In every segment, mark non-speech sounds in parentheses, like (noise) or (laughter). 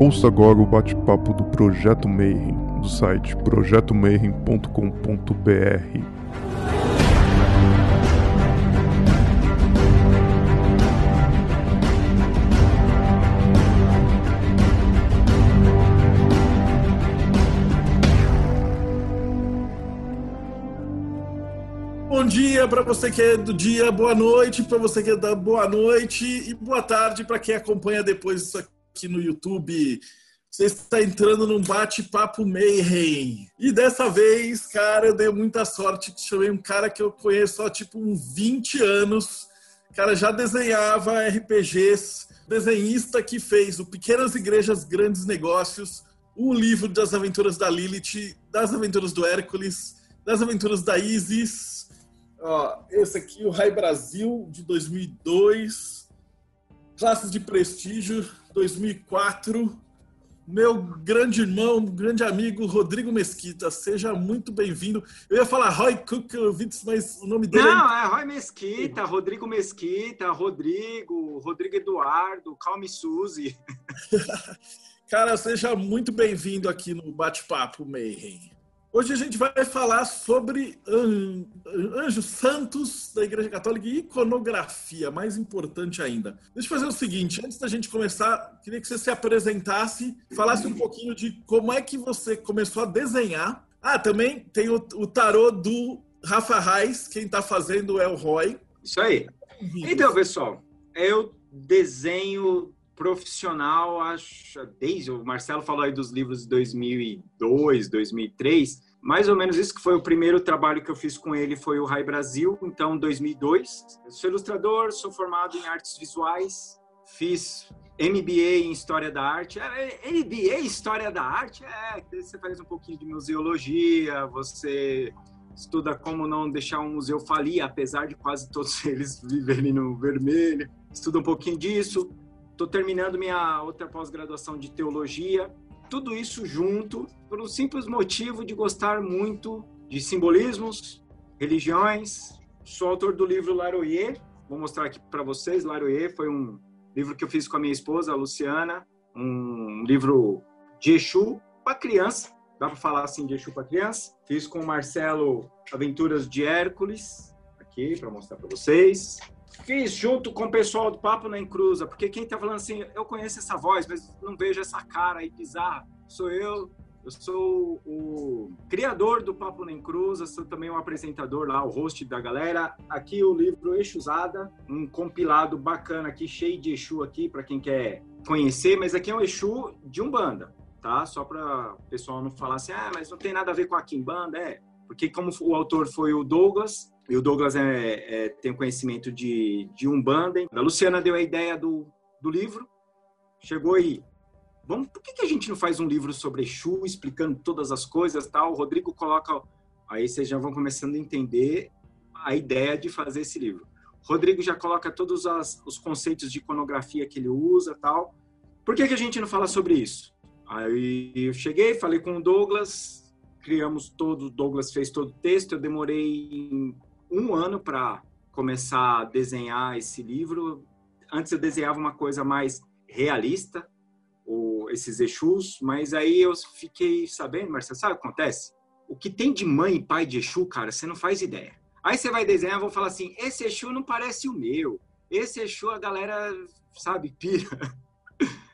Ouça agora o bate-papo do Projeto Mayhem, do site projetomayhem.com.br. Bom dia para você que é do dia, boa noite para você que é da boa noite e boa tarde para quem acompanha depois isso aqui no YouTube. Você está entrando num bate-papo Mayhem. E dessa vez, cara, eu dei muita sorte que chamei um cara que eu conheço há tipo uns 20 anos. Cara já desenhava RPGs, desenhista que fez o Pequenas Igrejas, Grandes Negócios, o livro das aventuras da Lilith, das aventuras do Hércules, das aventuras da Isis. Ó, esse aqui, o Rai Brasil, de 2002. Classes de Prestígio, 2004 meu grande irmão, grande amigo Rodrigo Mesquita. Seja muito bem-vindo. Eu ia falar Roy Kuklowitz, mas o nome dele. Não, é, é Roy Mesquita, Rodrigo Mesquita, Rodrigo, Rodrigo Eduardo, Calme Suzy. (laughs) Cara, seja muito bem-vindo aqui no Bate-Papo Mayhem. Hoje a gente vai falar sobre anjos santos da Igreja Católica e iconografia, mais importante ainda. Deixa eu fazer o seguinte, antes da gente começar, queria que você se apresentasse, falasse um pouquinho de como é que você começou a desenhar. Ah, também tem o, o tarô do Rafa Reis, quem está fazendo é o Roy. Isso aí. Então, pessoal, eu desenho profissional, acho, desde o Marcelo falou aí dos livros de 2002, 2003, mais ou menos isso que foi o primeiro trabalho que eu fiz com ele foi o Rai Brasil, então 2002. Eu sou ilustrador, sou formado em artes visuais, fiz MBA em História da Arte. É, é MBA História da Arte? É, você faz um pouquinho de museologia, você estuda como não deixar um museu falir, apesar de quase todos (laughs) eles viverem no vermelho. Estuda um pouquinho disso. Estou terminando minha outra pós-graduação de teologia. Tudo isso junto por um simples motivo de gostar muito de simbolismos, religiões. Sou autor do livro Laroyer. Vou mostrar aqui para vocês. Laroyer foi um livro que eu fiz com a minha esposa, a Luciana. Um livro de Exu para criança. Dá para falar assim de Exu para criança. Fiz com o Marcelo Aventuras de Hércules. Aqui para mostrar para vocês. Fiz junto com o pessoal do Papo na Encruza, porque quem tá falando assim, eu conheço essa voz, mas não vejo essa cara aí bizarra. Sou eu, eu sou o criador do Papo na Encruza, sou também um apresentador lá, o host da galera. Aqui o livro Exusada, um compilado bacana aqui, cheio de Exu aqui, para quem quer conhecer, mas aqui é um Exu de Umbanda, tá? Só para o pessoal não falar assim, ah, mas não tem nada a ver com a Kimbanda, é. Porque como o autor foi o Douglas, e o Douglas é, é, tem conhecimento de, de Umbanda. A Luciana deu a ideia do, do livro, chegou aí. Vamos, por que, que a gente não faz um livro sobre Exu, explicando todas as coisas tal? O Rodrigo coloca. Aí vocês já vão começando a entender a ideia de fazer esse livro. Rodrigo já coloca todos as, os conceitos de iconografia que ele usa tal. Por que, que a gente não fala sobre isso? Aí eu cheguei, falei com o Douglas, criamos todo, o Douglas fez todo o texto, eu demorei um ano para começar a desenhar esse livro. Antes eu desenhava uma coisa mais realista, o, esses Exus, mas aí eu fiquei sabendo, Marcelo, sabe o que acontece? O que tem de mãe e pai de Exu, cara, você não faz ideia. Aí você vai desenhar, vão falar assim, esse Exu não parece o meu. Esse Exu a galera, sabe, pira. (laughs)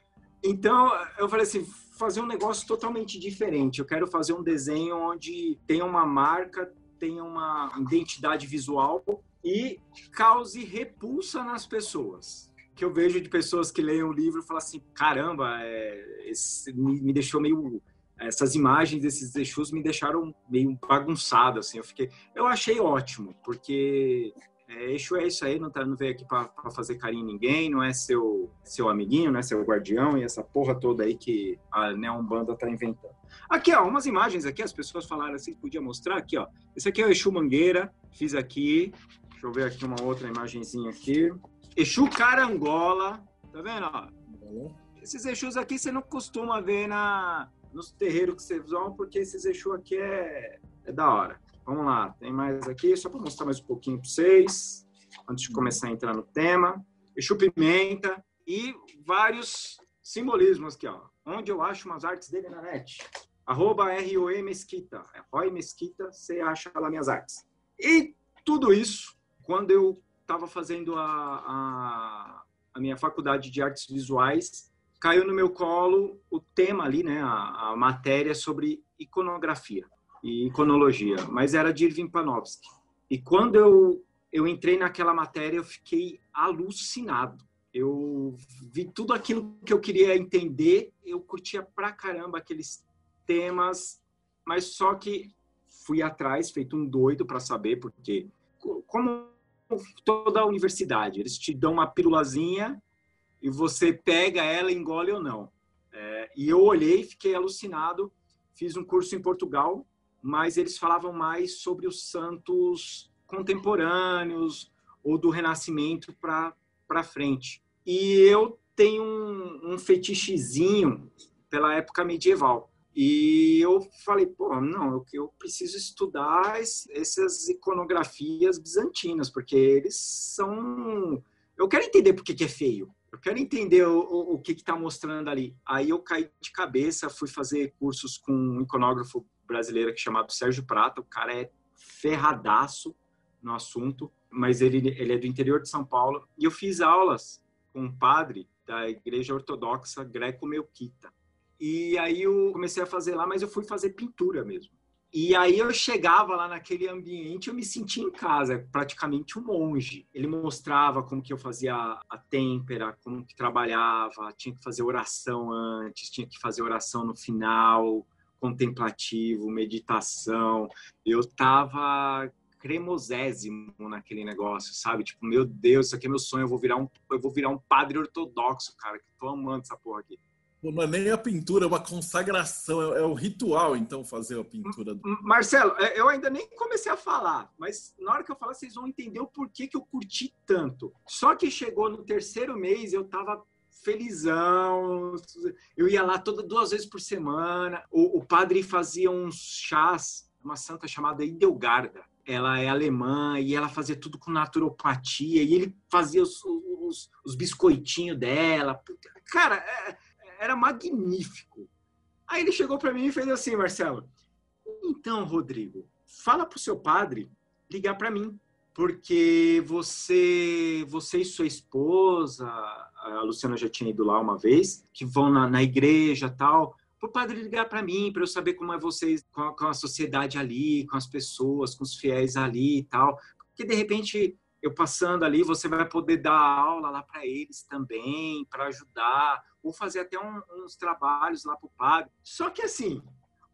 Então, eu falei assim, fazer um negócio totalmente diferente. Eu quero fazer um desenho onde tem uma marca, tenha uma identidade visual e cause repulsa nas pessoas. Que eu vejo de pessoas que leem o livro e falam assim: caramba, é, esse, me, me, deixou meio. Essas imagens desses Exus me deixaram meio bagunçado, assim. Eu fiquei. Eu achei ótimo, porque é, Exu é isso aí, não, tá, não veio aqui para fazer carinho em ninguém, não é seu, seu amiguinho, não é seu guardião e essa porra toda aí que a Neombanda tá inventando. Aqui, ó, umas imagens aqui, as pessoas falaram assim, podia mostrar aqui, ó. Esse aqui é o Exu Mangueira, fiz aqui. Deixa eu ver aqui uma outra imagenzinha aqui. Exu Carangola, tá vendo, ó? Esses Exus aqui você não costuma ver na, nos terreiros que vocês vão, porque esses Exu aqui é, é da hora. Vamos lá, tem mais aqui, só para mostrar mais um pouquinho para vocês, antes de começar a entrar no tema. Exu Pimenta e vários simbolismo aqui, ó. Onde eu acho umas artes dele na net. Arroba R-O-E Mesquita. É Roy Mesquita, você acha lá minhas artes. E tudo isso, quando eu estava fazendo a, a, a, minha faculdade de artes visuais, caiu no meu colo o tema ali, né, a, a matéria sobre iconografia e iconologia, mas era de Irving Panofsky. E quando eu, eu entrei naquela matéria, eu fiquei alucinado. Eu vi tudo aquilo que eu queria entender, eu curtia pra caramba aqueles temas, mas só que fui atrás, feito um doido para saber, porque como toda a universidade, eles te dão uma pirulazinha e você pega ela, engole ou não. É, e eu olhei, fiquei alucinado, fiz um curso em Portugal, mas eles falavam mais sobre os santos contemporâneos ou do Renascimento para frente. E eu tenho um, um fetichezinho pela época medieval. E eu falei, pô, não, eu, eu preciso estudar essas iconografias bizantinas, porque eles são. Eu quero entender por que, que é feio. Eu quero entender o, o, o que está mostrando ali. Aí eu caí de cabeça, fui fazer cursos com um iconógrafo brasileiro que chamado Sérgio Prata. O cara é ferradaço no assunto, mas ele, ele é do interior de São Paulo. E eu fiz aulas com um padre da Igreja Ortodoxa Greco-Melquita. E aí eu comecei a fazer lá, mas eu fui fazer pintura mesmo. E aí eu chegava lá naquele ambiente, eu me sentia em casa, praticamente um monge. Ele mostrava como que eu fazia a têmpera, como que trabalhava, tinha que fazer oração antes, tinha que fazer oração no final, contemplativo, meditação. Eu tava cremosésimo naquele negócio, sabe? Tipo, meu Deus, isso aqui é meu sonho, eu vou virar um, eu vou virar um padre ortodoxo, cara, que tô amando essa porra aqui. Não é nem a pintura, é uma consagração, é, é o ritual, então, fazer a pintura. Do... Marcelo, é, eu ainda nem comecei a falar, mas na hora que eu falar, vocês vão entender o porquê que eu curti tanto. Só que chegou no terceiro mês, eu tava felizão, eu ia lá toda duas vezes por semana. O, o padre fazia uns chás, uma santa chamada Idelgarda ela é alemã e ela fazia tudo com naturopatia e ele fazia os, os, os biscoitinhos dela. Cara, é, era magnífico. Aí ele chegou para mim e fez assim, Marcelo. Então, Rodrigo, fala pro seu padre ligar para mim, porque você, você e sua esposa, a Luciana já tinha ido lá uma vez, que vão na, na igreja tal para o padre ligar para mim, para eu saber como é vocês com a, com a, sociedade ali, com as pessoas, com os fiéis ali e tal. Porque de repente eu passando ali, você vai poder dar aula lá para eles também, para ajudar, ou fazer até um, uns trabalhos lá para o padre. Só que assim,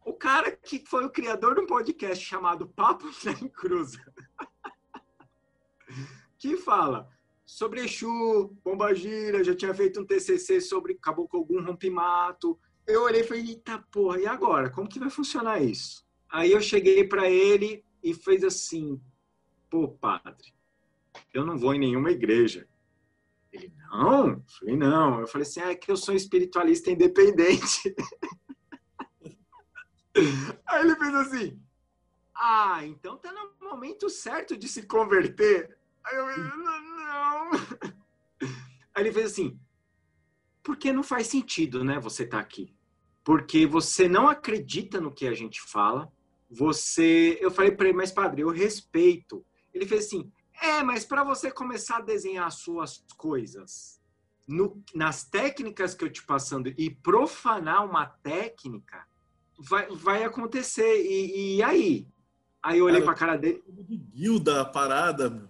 o cara que foi o criador de um podcast chamado Papo (laughs) Sem Cruz, (laughs) que fala sobre Exu, Pombagira, já tinha feito um TCC sobre Caboclo Ogum Rompimato, eu olhei e falei, eita porra, e agora? Como que vai funcionar isso? Aí eu cheguei para ele e fez assim, pô, padre, eu não vou em nenhuma igreja. Ele, não? Eu falei, não. Eu falei assim, ah, é que eu sou espiritualista independente. (laughs) Aí ele fez assim, ah, então tá no momento certo de se converter. Aí eu falei, não. (laughs) Aí ele fez assim, porque não faz sentido, né, você tá aqui. Porque você não acredita no que a gente fala. Você, eu falei para ele, mas padre, eu respeito. Ele fez assim: "É, mas para você começar a desenhar as suas coisas, no, nas técnicas que eu te passando e profanar uma técnica, vai, vai acontecer. E, e aí? Aí eu olhei para a cara dele. Guilda a parada.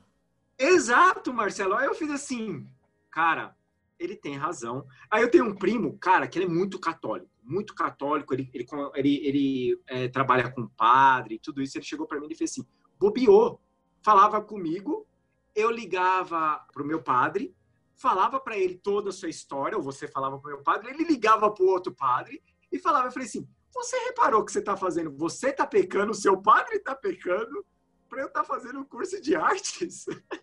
Exato, Marcelo. Aí eu fiz assim, cara, ele tem razão. Aí eu tenho um primo, cara, que ele é muito católico, muito católico, ele, ele, ele, ele é, trabalha com padre, tudo isso. Ele chegou para mim e fez assim: bobeou, falava comigo, eu ligava pro meu padre, falava para ele toda a sua história, ou você falava pro meu padre, ele ligava pro outro padre e falava, eu falei assim: você reparou o que você está fazendo? Você está pecando, seu padre está pecando, para eu estar tá fazendo um curso de artes? (laughs)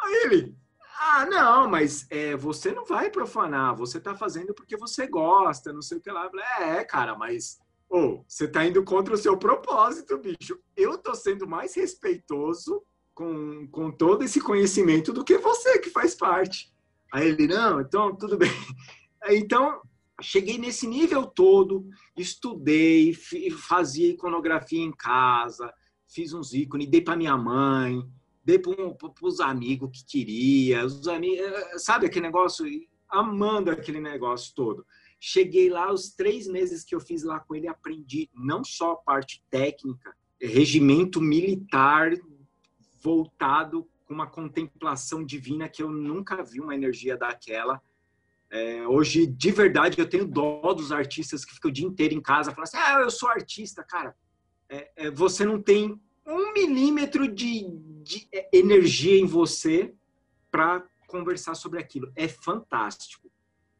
Aí ele, ah, não, mas é, você não vai profanar, você tá fazendo porque você gosta, não sei o que lá. É, cara, mas oh, você tá indo contra o seu propósito, bicho. Eu tô sendo mais respeitoso com, com todo esse conhecimento do que você que faz parte. Aí ele, não, então tudo bem. Então, cheguei nesse nível todo, estudei, fazia iconografia em casa, fiz uns ícones, dei para minha mãe, dei para os amigos que queria, os amigos, eh, sabe aquele negócio, amando aquele negócio todo. Cheguei lá, os três meses que eu fiz lá com ele, aprendi não só a parte técnica, regimento militar voltado com uma contemplação divina que eu nunca vi uma energia daquela. É, hoje, de verdade, eu tenho dó dos artistas que ficam o dia inteiro em casa falando assim: ah, eu sou artista, cara. É, é, você não tem um milímetro de, de energia em você para conversar sobre aquilo. É fantástico.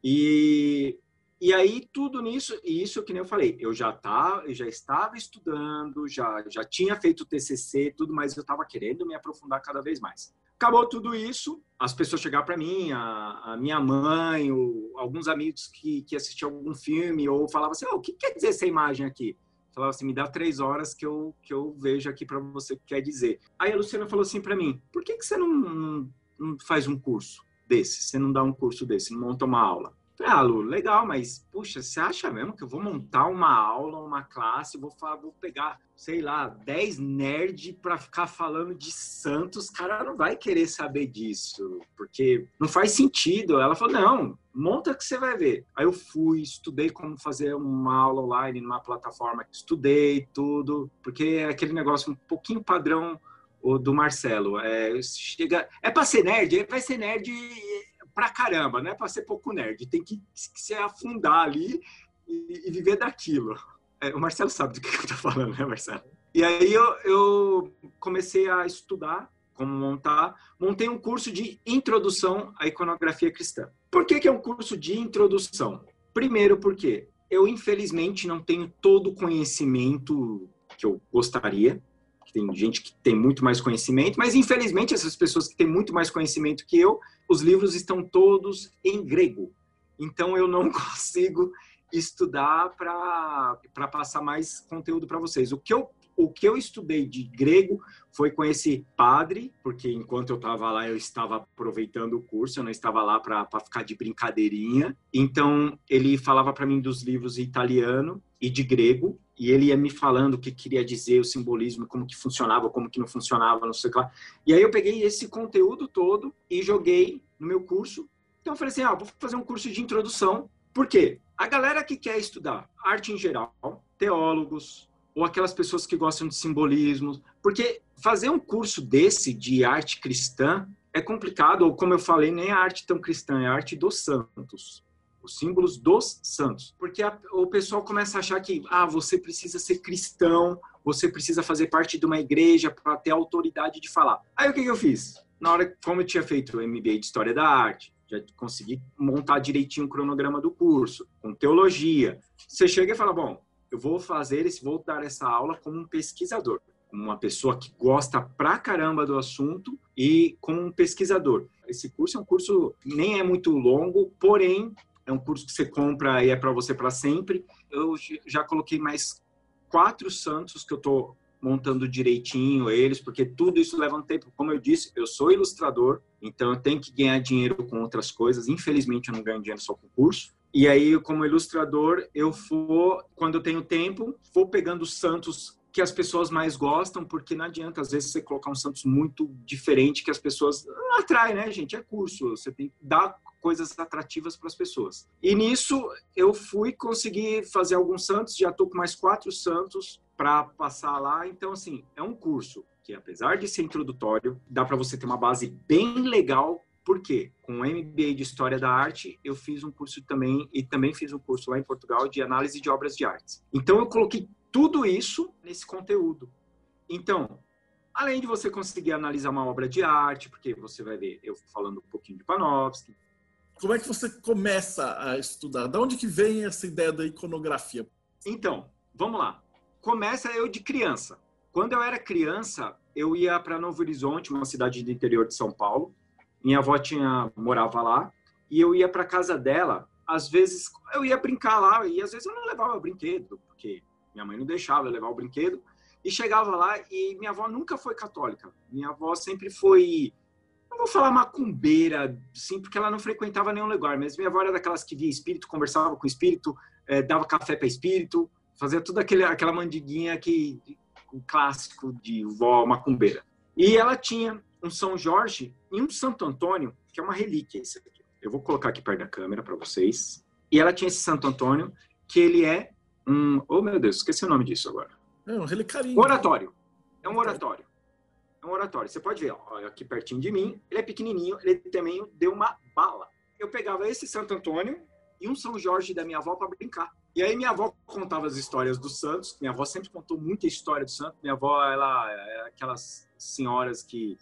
E e aí tudo nisso, e isso que nem eu falei, eu já tá, eu já estava estudando, já já tinha feito o TCC, tudo, mas eu estava querendo me aprofundar cada vez mais. Acabou tudo isso, as pessoas chegaram para mim, a, a, minha mãe, o, alguns amigos que, que assistiam algum filme, ou falavam assim, oh, o que quer dizer essa imagem aqui? Falava assim, me dá três horas que eu, que eu vejo aqui para você o que quer dizer. Aí a Luciana falou assim para mim, por que, que você não, não, não faz um curso desse? Você não dá um curso desse, não monta uma aula? Ah, Lu, legal, mas puxa, você acha mesmo que eu vou montar uma aula, uma classe, vou, falar, vou pegar, sei lá, 10 nerds para ficar falando de Santos? Cara, não vai querer saber disso, porque não faz sentido. Ela falou: não, monta que você vai ver. Aí eu fui, estudei como fazer uma aula online numa plataforma, estudei tudo, porque é aquele negócio um pouquinho padrão o do Marcelo. É, chega, é para ser nerd, vai ser nerd pra caramba, não é para ser pouco nerd, tem que, se afundar ali e, e viver daquilo. É, o Marcelo sabe do que eu tô falando, né, Marcelo? E aí eu, eu comecei a estudar como montar, montei um curso de introdução à iconografia cristã. Por que, que é um curso de introdução? Primeiro, porque eu, infelizmente, não tenho todo o conhecimento que eu gostaria. Tem gente que tem muito mais conhecimento, mas infelizmente essas pessoas que têm muito mais conhecimento que eu os livros estão todos em grego. Então eu não (laughs) consigo estudar para passar mais conteúdo para vocês. O que eu o que eu estudei de grego foi com esse padre, porque enquanto eu estava lá, eu estava aproveitando o curso, eu não estava lá para ficar de brincadeirinha. Então, ele falava para mim dos livros italiano e de grego, e ele ia me falando o que queria dizer, o simbolismo, como que funcionava, como que não funcionava, não sei o que lá. E aí eu peguei esse conteúdo todo e joguei no meu curso. Então eu falei assim, ah, vou fazer um curso de introdução. Por quê? A galera que quer estudar arte em geral, teólogos, ou aquelas pessoas que gostam de simbolismo, porque fazer um curso desse de arte cristã é complicado, ou como eu falei, nem é arte tão cristã, é arte dos santos os símbolos dos santos. Porque a, o pessoal começa a achar que ah, você precisa ser cristão, você precisa fazer parte de uma igreja para ter autoridade de falar. Aí o que, que eu fiz? Na hora, como eu tinha feito o MBA de História da Arte, já consegui montar direitinho o cronograma do curso, com teologia. Você chega e fala, bom, eu vou fazer esse, vou dar essa aula como um pesquisador, como uma pessoa que gosta pra caramba do assunto e como um pesquisador. Esse curso é um curso nem é muito longo, porém é um curso que você compra e é para você para sempre. Eu já coloquei mais quatro santos que eu estou montando direitinho eles, porque tudo isso leva um tempo. Como eu disse, eu sou ilustrador, então eu tenho que ganhar dinheiro com outras coisas. Infelizmente, eu não ganho dinheiro só com curso. E aí, como ilustrador, eu vou, quando eu tenho tempo, vou pegando santos que as pessoas mais gostam, porque não adianta, às vezes, você colocar um Santos muito diferente que as pessoas atrai, né, gente? É curso, você tem que dar coisas atrativas para as pessoas. E nisso eu fui conseguir fazer alguns santos, já estou com mais quatro santos para passar lá. Então, assim, é um curso que, apesar de ser introdutório, dá para você ter uma base bem legal. Porque com o MBA de História da Arte, eu fiz um curso também, e também fiz um curso lá em Portugal de análise de obras de artes. Então, eu coloquei tudo isso nesse conteúdo. Então, além de você conseguir analisar uma obra de arte, porque você vai ver eu falando um pouquinho de Panofsky, como é que você começa a estudar? Da onde que vem essa ideia da iconografia? Então, vamos lá. Começa eu de criança. Quando eu era criança, eu ia para Novo Horizonte, uma cidade do interior de São Paulo. Minha avó tinha morava lá e eu ia para casa dela. Às vezes eu ia brincar lá e às vezes eu não levava brinquedo, porque minha mãe não deixava eu levar o brinquedo. E chegava lá e minha avó nunca foi católica. Minha avó sempre foi vou falar macumbeira, sim, porque ela não frequentava nenhum lugar, mas minha avó era daquelas que via espírito, conversava com espírito, é, dava café para espírito, fazia tudo aquele, aquela mandiguinha que um clássico de vó macumbeira. E ela tinha um São Jorge e um Santo Antônio, que é uma relíquia isso aqui. Eu vou colocar aqui perto da câmera para vocês. E ela tinha esse Santo Antônio, que ele é um, oh meu Deus, esqueci o nome disso agora. É um relicário. Oratório. É um oratório um oratório. Você pode ver, ó, aqui pertinho de mim, ele é pequenininho, ele também deu uma bala. Eu pegava esse Santo Antônio e um São Jorge da minha avó para brincar. E aí minha avó contava as histórias dos santos. Minha avó sempre contou muita história do santo. Minha avó, ela é aquelas senhoras que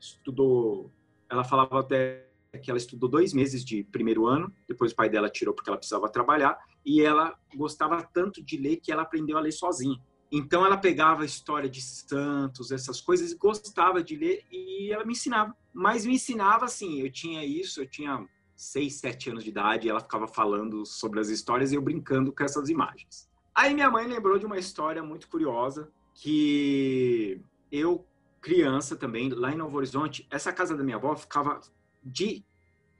estudou, ela falava até que ela estudou dois meses de primeiro ano, depois o pai dela tirou porque ela precisava trabalhar, e ela gostava tanto de ler que ela aprendeu a ler sozinha. Então ela pegava a história de santos, essas coisas, e gostava de ler e ela me ensinava. Mas me ensinava assim, eu tinha isso, eu tinha seis, sete anos de idade, e ela ficava falando sobre as histórias e eu brincando com essas imagens. Aí minha mãe lembrou de uma história muito curiosa que eu, criança também, lá em Novo Horizonte, essa casa da minha avó ficava de,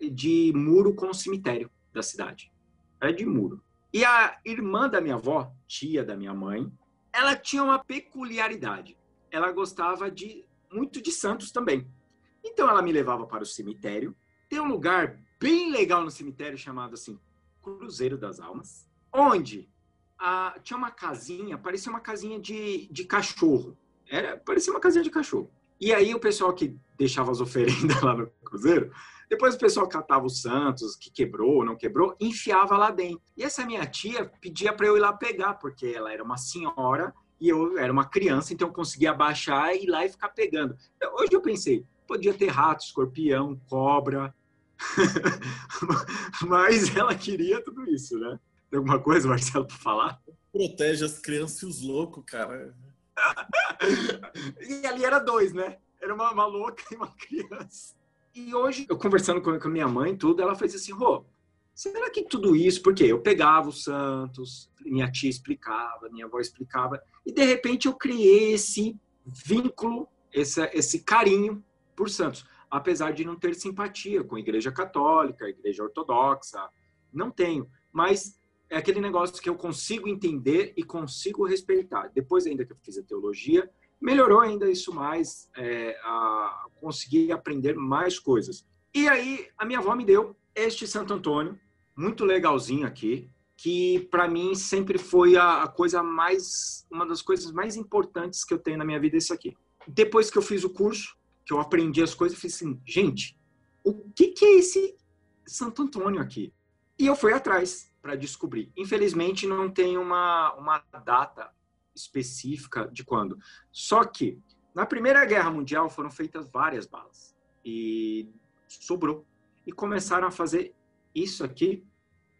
de muro com o cemitério da cidade. Era de muro. E a irmã da minha avó, tia da minha mãe, ela tinha uma peculiaridade. Ela gostava de muito de santos também. Então ela me levava para o cemitério. Tem um lugar bem legal no cemitério chamado assim Cruzeiro das Almas, onde a, tinha uma casinha, parecia uma casinha de, de cachorro. Era, parecia uma casinha de cachorro. E aí o pessoal que deixava as oferendas (laughs) lá no cruzeiro, depois o pessoal catava os santos, que quebrou ou não quebrou, enfiava lá dentro. E essa minha tia pedia para eu ir lá pegar, porque ela era uma senhora e eu era uma criança, então eu conseguia baixar e ir lá e ficar pegando. Hoje eu pensei, podia ter rato, escorpião, cobra, (laughs) mas ela queria tudo isso, né? Tem alguma coisa, Marcelo, para falar? Protege as crianças e os loucos, cara. (laughs) e ali era dois, né? Era uma, uma louca e uma criança. E hoje, eu conversando com, com minha mãe tudo, ela fez assim, Rô, será que tudo isso... Porque eu pegava os santos, minha tia explicava, minha avó explicava, e de repente eu criei esse vínculo, esse, esse carinho por santos. Apesar de não ter simpatia com a igreja católica, a igreja ortodoxa, não tenho. Mas é aquele negócio que eu consigo entender e consigo respeitar. Depois ainda que eu fiz a teologia, melhorou ainda isso mais, é, a conseguir aprender mais coisas. E aí a minha avó me deu este Santo Antônio, muito legalzinho aqui, que para mim sempre foi a, a, coisa mais, uma das coisas mais importantes que eu tenho na minha vida, isso aqui. Depois que eu fiz o curso, que eu aprendi as coisas, eu fiz assim, gente, o que, que é esse Santo Antônio aqui? E eu fui atrás para descobrir. Infelizmente, não tem uma, uma data específica de quando. Só que, na Primeira Guerra Mundial, foram feitas várias balas. E sobrou. E começaram a fazer isso aqui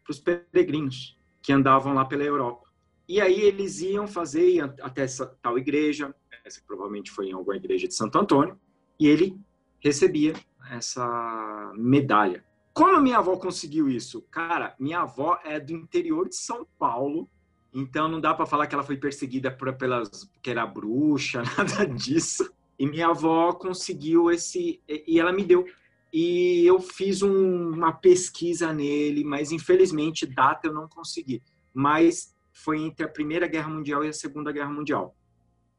para os peregrinos que andavam lá pela Europa. E aí eles iam fazer até essa tal igreja, essa provavelmente foi em alguma igreja de Santo Antônio, e ele recebia essa medalha. Como minha avó conseguiu isso? Cara, minha avó é do interior de São Paulo, então não dá para falar que ela foi perseguida por, pelas que era bruxa, (laughs) nada disso. E minha avó conseguiu esse e ela me deu. E eu fiz um, uma pesquisa nele, mas infelizmente data eu não consegui. Mas foi entre a Primeira Guerra Mundial e a Segunda Guerra Mundial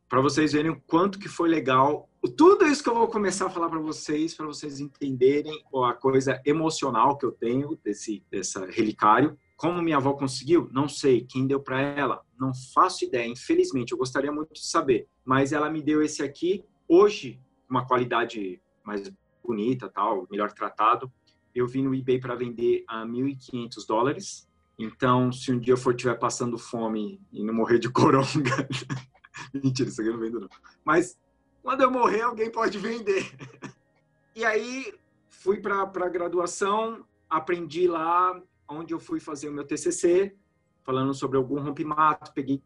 para vocês verem o quanto que foi legal. Tudo isso que eu vou começar a falar para vocês, para vocês entenderem a coisa emocional que eu tenho desse dessa relicário. Como minha avó conseguiu? Não sei. Quem deu para ela? Não faço ideia. Infelizmente, eu gostaria muito de saber. Mas ela me deu esse aqui hoje, uma qualidade mais bonita, tal, melhor tratado. Eu vim no eBay para vender a 1.500 dólares. Então, se um dia eu for estiver passando fome e não morrer de (laughs) coronga, Mentira, isso aqui eu não vendo não. Mas quando eu morrer, alguém pode vender. (laughs) e aí fui para a graduação, aprendi lá onde eu fui fazer o meu TCC, falando sobre algum rompimato, peguei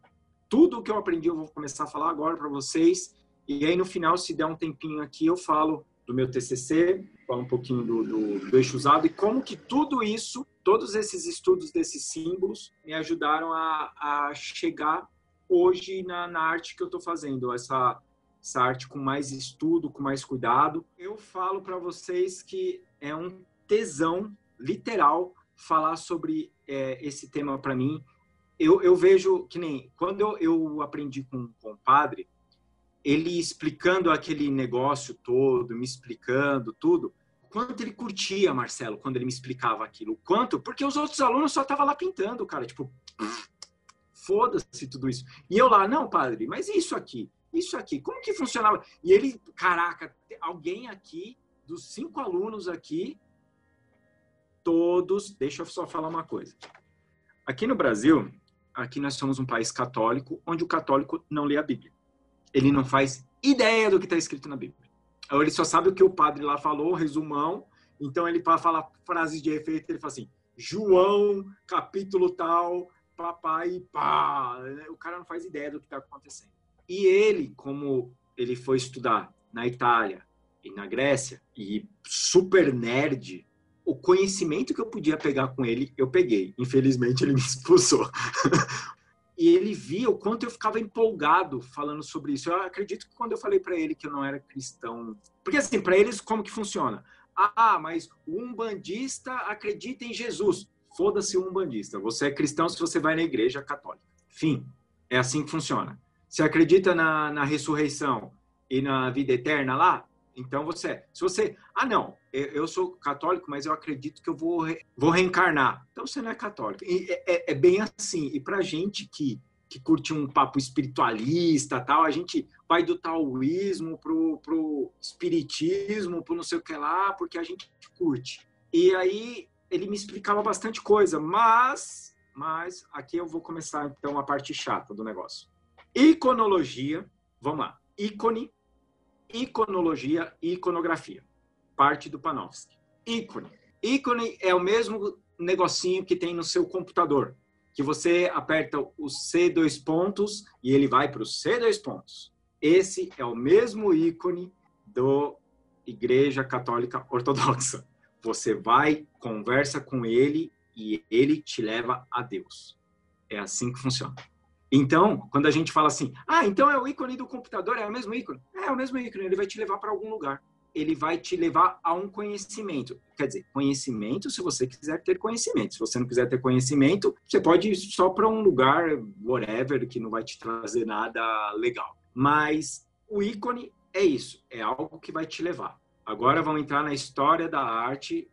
tudo o que eu aprendi, eu vou começar a falar agora para vocês. E aí no final, se der um tempinho aqui, eu falo do meu TCC, falo um pouquinho do, do, do eixo usado e como que tudo isso, todos esses estudos desses símbolos me ajudaram a, a chegar hoje na, na arte que eu estou fazendo, essa essa arte com mais estudo, com mais cuidado. Eu falo para vocês que é um tesão literal falar sobre é, esse tema para mim. Eu, eu, vejo que nem quando eu, eu aprendi com, com o padre, ele explicando aquele negócio todo, me explicando tudo, quanto ele curtia, Marcelo, quando ele me explicava aquilo. Quanto? Porque os outros alunos só estavam lá pintando, cara. Tipo, foda-se tudo isso. E eu lá, não, padre, mas isso aqui? Isso aqui, como que funcionava? E ele, caraca, alguém aqui, dos cinco alunos aqui, todos. Deixa eu só falar uma coisa. Aqui no Brasil, aqui nós somos um país católico, onde o católico não lê a Bíblia. Ele não faz ideia do que está escrito na Bíblia. Ele só sabe o que o padre lá falou, resumão. Então ele para falar frases de efeito, ele fala assim: João, capítulo tal, papai, pá. O cara não faz ideia do que está acontecendo. E ele, como ele foi estudar na Itália e na Grécia, e super nerd, o conhecimento que eu podia pegar com ele, eu peguei. Infelizmente, ele me (laughs) expulsou. e ele via o quanto eu ficava empolgado falando sobre isso. Eu acredito que quando eu falei para ele que eu não era cristão, porque assim, para eles como que funciona? Ah, mas o umbandista acredita em Jesus. Foda-se o umbandista. Você é cristão se você vai na igreja católica. Fim. É assim que funciona. Você acredita na, na ressurreição e na vida eterna lá? Então você, se você, ah não, eu sou católico, mas eu acredito que eu vou, vou reencarnar. Então você não é católico. E é, é, é bem assim. E para gente que que curte um papo espiritualista, tal, a gente vai do taoísmo pro, pro espiritismo, pro não sei o que lá, porque a gente curte. E aí ele me explicava bastante coisa, mas mas aqui eu vou começar então a parte chata do negócio. Iconologia, vamos lá. Ícone iconologia e iconografia. Parte do Panofsky. Ícone. Ícone é o mesmo negocinho que tem no seu computador, que você aperta o C dois pontos e ele vai para o C dois pontos. Esse é o mesmo ícone do Igreja Católica Ortodoxa. Você vai, conversa com ele e ele te leva a Deus. É assim que funciona. Então, quando a gente fala assim, ah, então é o ícone do computador, é o mesmo ícone? É, é o mesmo ícone, ele vai te levar para algum lugar. Ele vai te levar a um conhecimento. Quer dizer, conhecimento se você quiser ter conhecimento. Se você não quiser ter conhecimento, você pode ir só para um lugar, whatever, que não vai te trazer nada legal. Mas o ícone é isso, é algo que vai te levar. Agora vamos entrar na história da arte.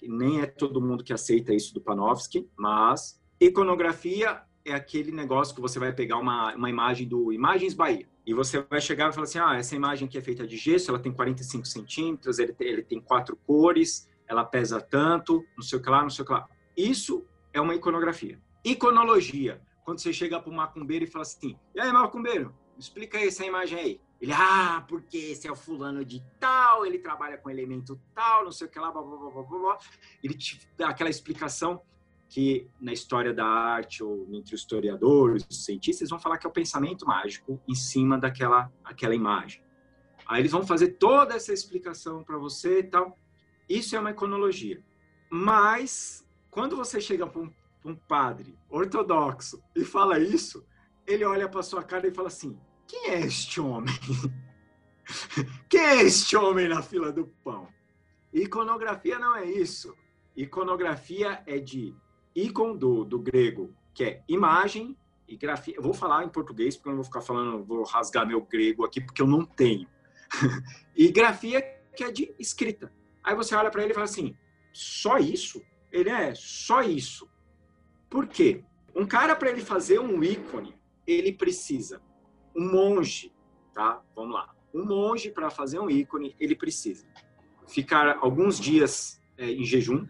Nem é todo mundo que aceita isso do Panofsky, mas iconografia é aquele negócio que você vai pegar uma, uma imagem do Imagens Bahia e você vai chegar e falar assim, ah, essa imagem aqui é feita de gesso, ela tem 45 centímetros, ele ele tem quatro cores, ela pesa tanto, não sei o que lá, não sei o que lá. Isso é uma iconografia. Iconologia, quando você chega para o macumbeiro e fala assim, e aí, macumbeiro, explica aí essa imagem aí. Ele, ah, porque esse é o fulano de tal, ele trabalha com elemento tal, não sei o que lá, blá, blá, blá, blá, blá. Ele te dá aquela explicação que na história da arte ou entre os historiadores, os cientistas, vão falar que é o pensamento mágico em cima daquela aquela imagem. Aí eles vão fazer toda essa explicação para você e tal. Isso é uma iconologia. Mas quando você chega para um, um, padre ortodoxo e fala isso, ele olha para sua cara e fala assim: quem é este homem? (laughs) quem é este homem na fila do pão? Iconografia não é isso. Iconografia é de ícon do, do grego, que é imagem e grafia. Eu vou falar em português, porque eu não vou ficar falando, vou rasgar meu grego aqui, porque eu não tenho. (laughs) e grafia, que é de escrita. Aí você olha para ele e fala assim: só isso? Ele é só isso. Por quê? Um cara, para ele fazer um ícone, ele precisa. Um monge, tá? Vamos lá. Um monge, para fazer um ícone, ele precisa ficar alguns dias é, em jejum,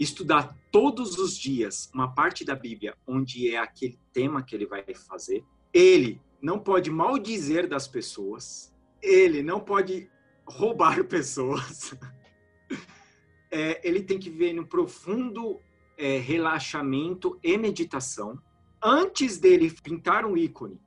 estudar todos os dias uma parte da Bíblia onde é aquele tema que ele vai fazer. Ele não pode maldizer das pessoas. Ele não pode roubar (laughs) pessoas. (laughs) É, ele tem que viver num profundo é, relaxamento e meditação. Antes dele pintar um ícone,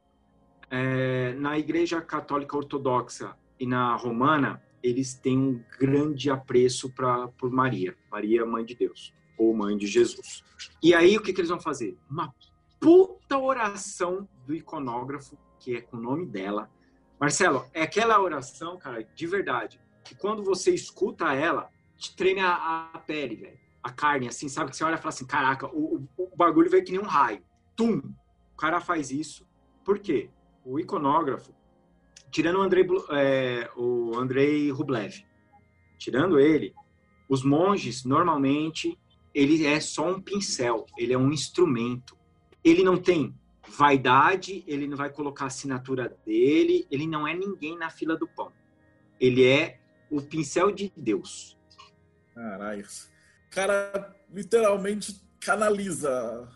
é, na Igreja Católica Ortodoxa e na Romana, eles têm um grande apreço pra, por Maria, Maria, mãe de Deus ou mãe de Jesus. E aí o que, que eles vão fazer? Uma puta oração do iconógrafo, que é com o nome dela, Marcelo, é aquela oração, cara, de verdade, que quando você escuta ela, te treme a, a pele, velho. A carne, assim, sabe? Que você olha e fala assim, caraca, o, o, o bagulho veio que nem um raio. Tum! O cara faz isso. Por quê? O iconógrafo, tirando o Andrei, é, o Andrei Rublev, tirando ele, os monges, normalmente, ele é só um pincel, ele é um instrumento. Ele não tem vaidade, ele não vai colocar a assinatura dele, ele não é ninguém na fila do pão. Ele é o pincel de Deus. Caralho. Cara, literalmente canaliza.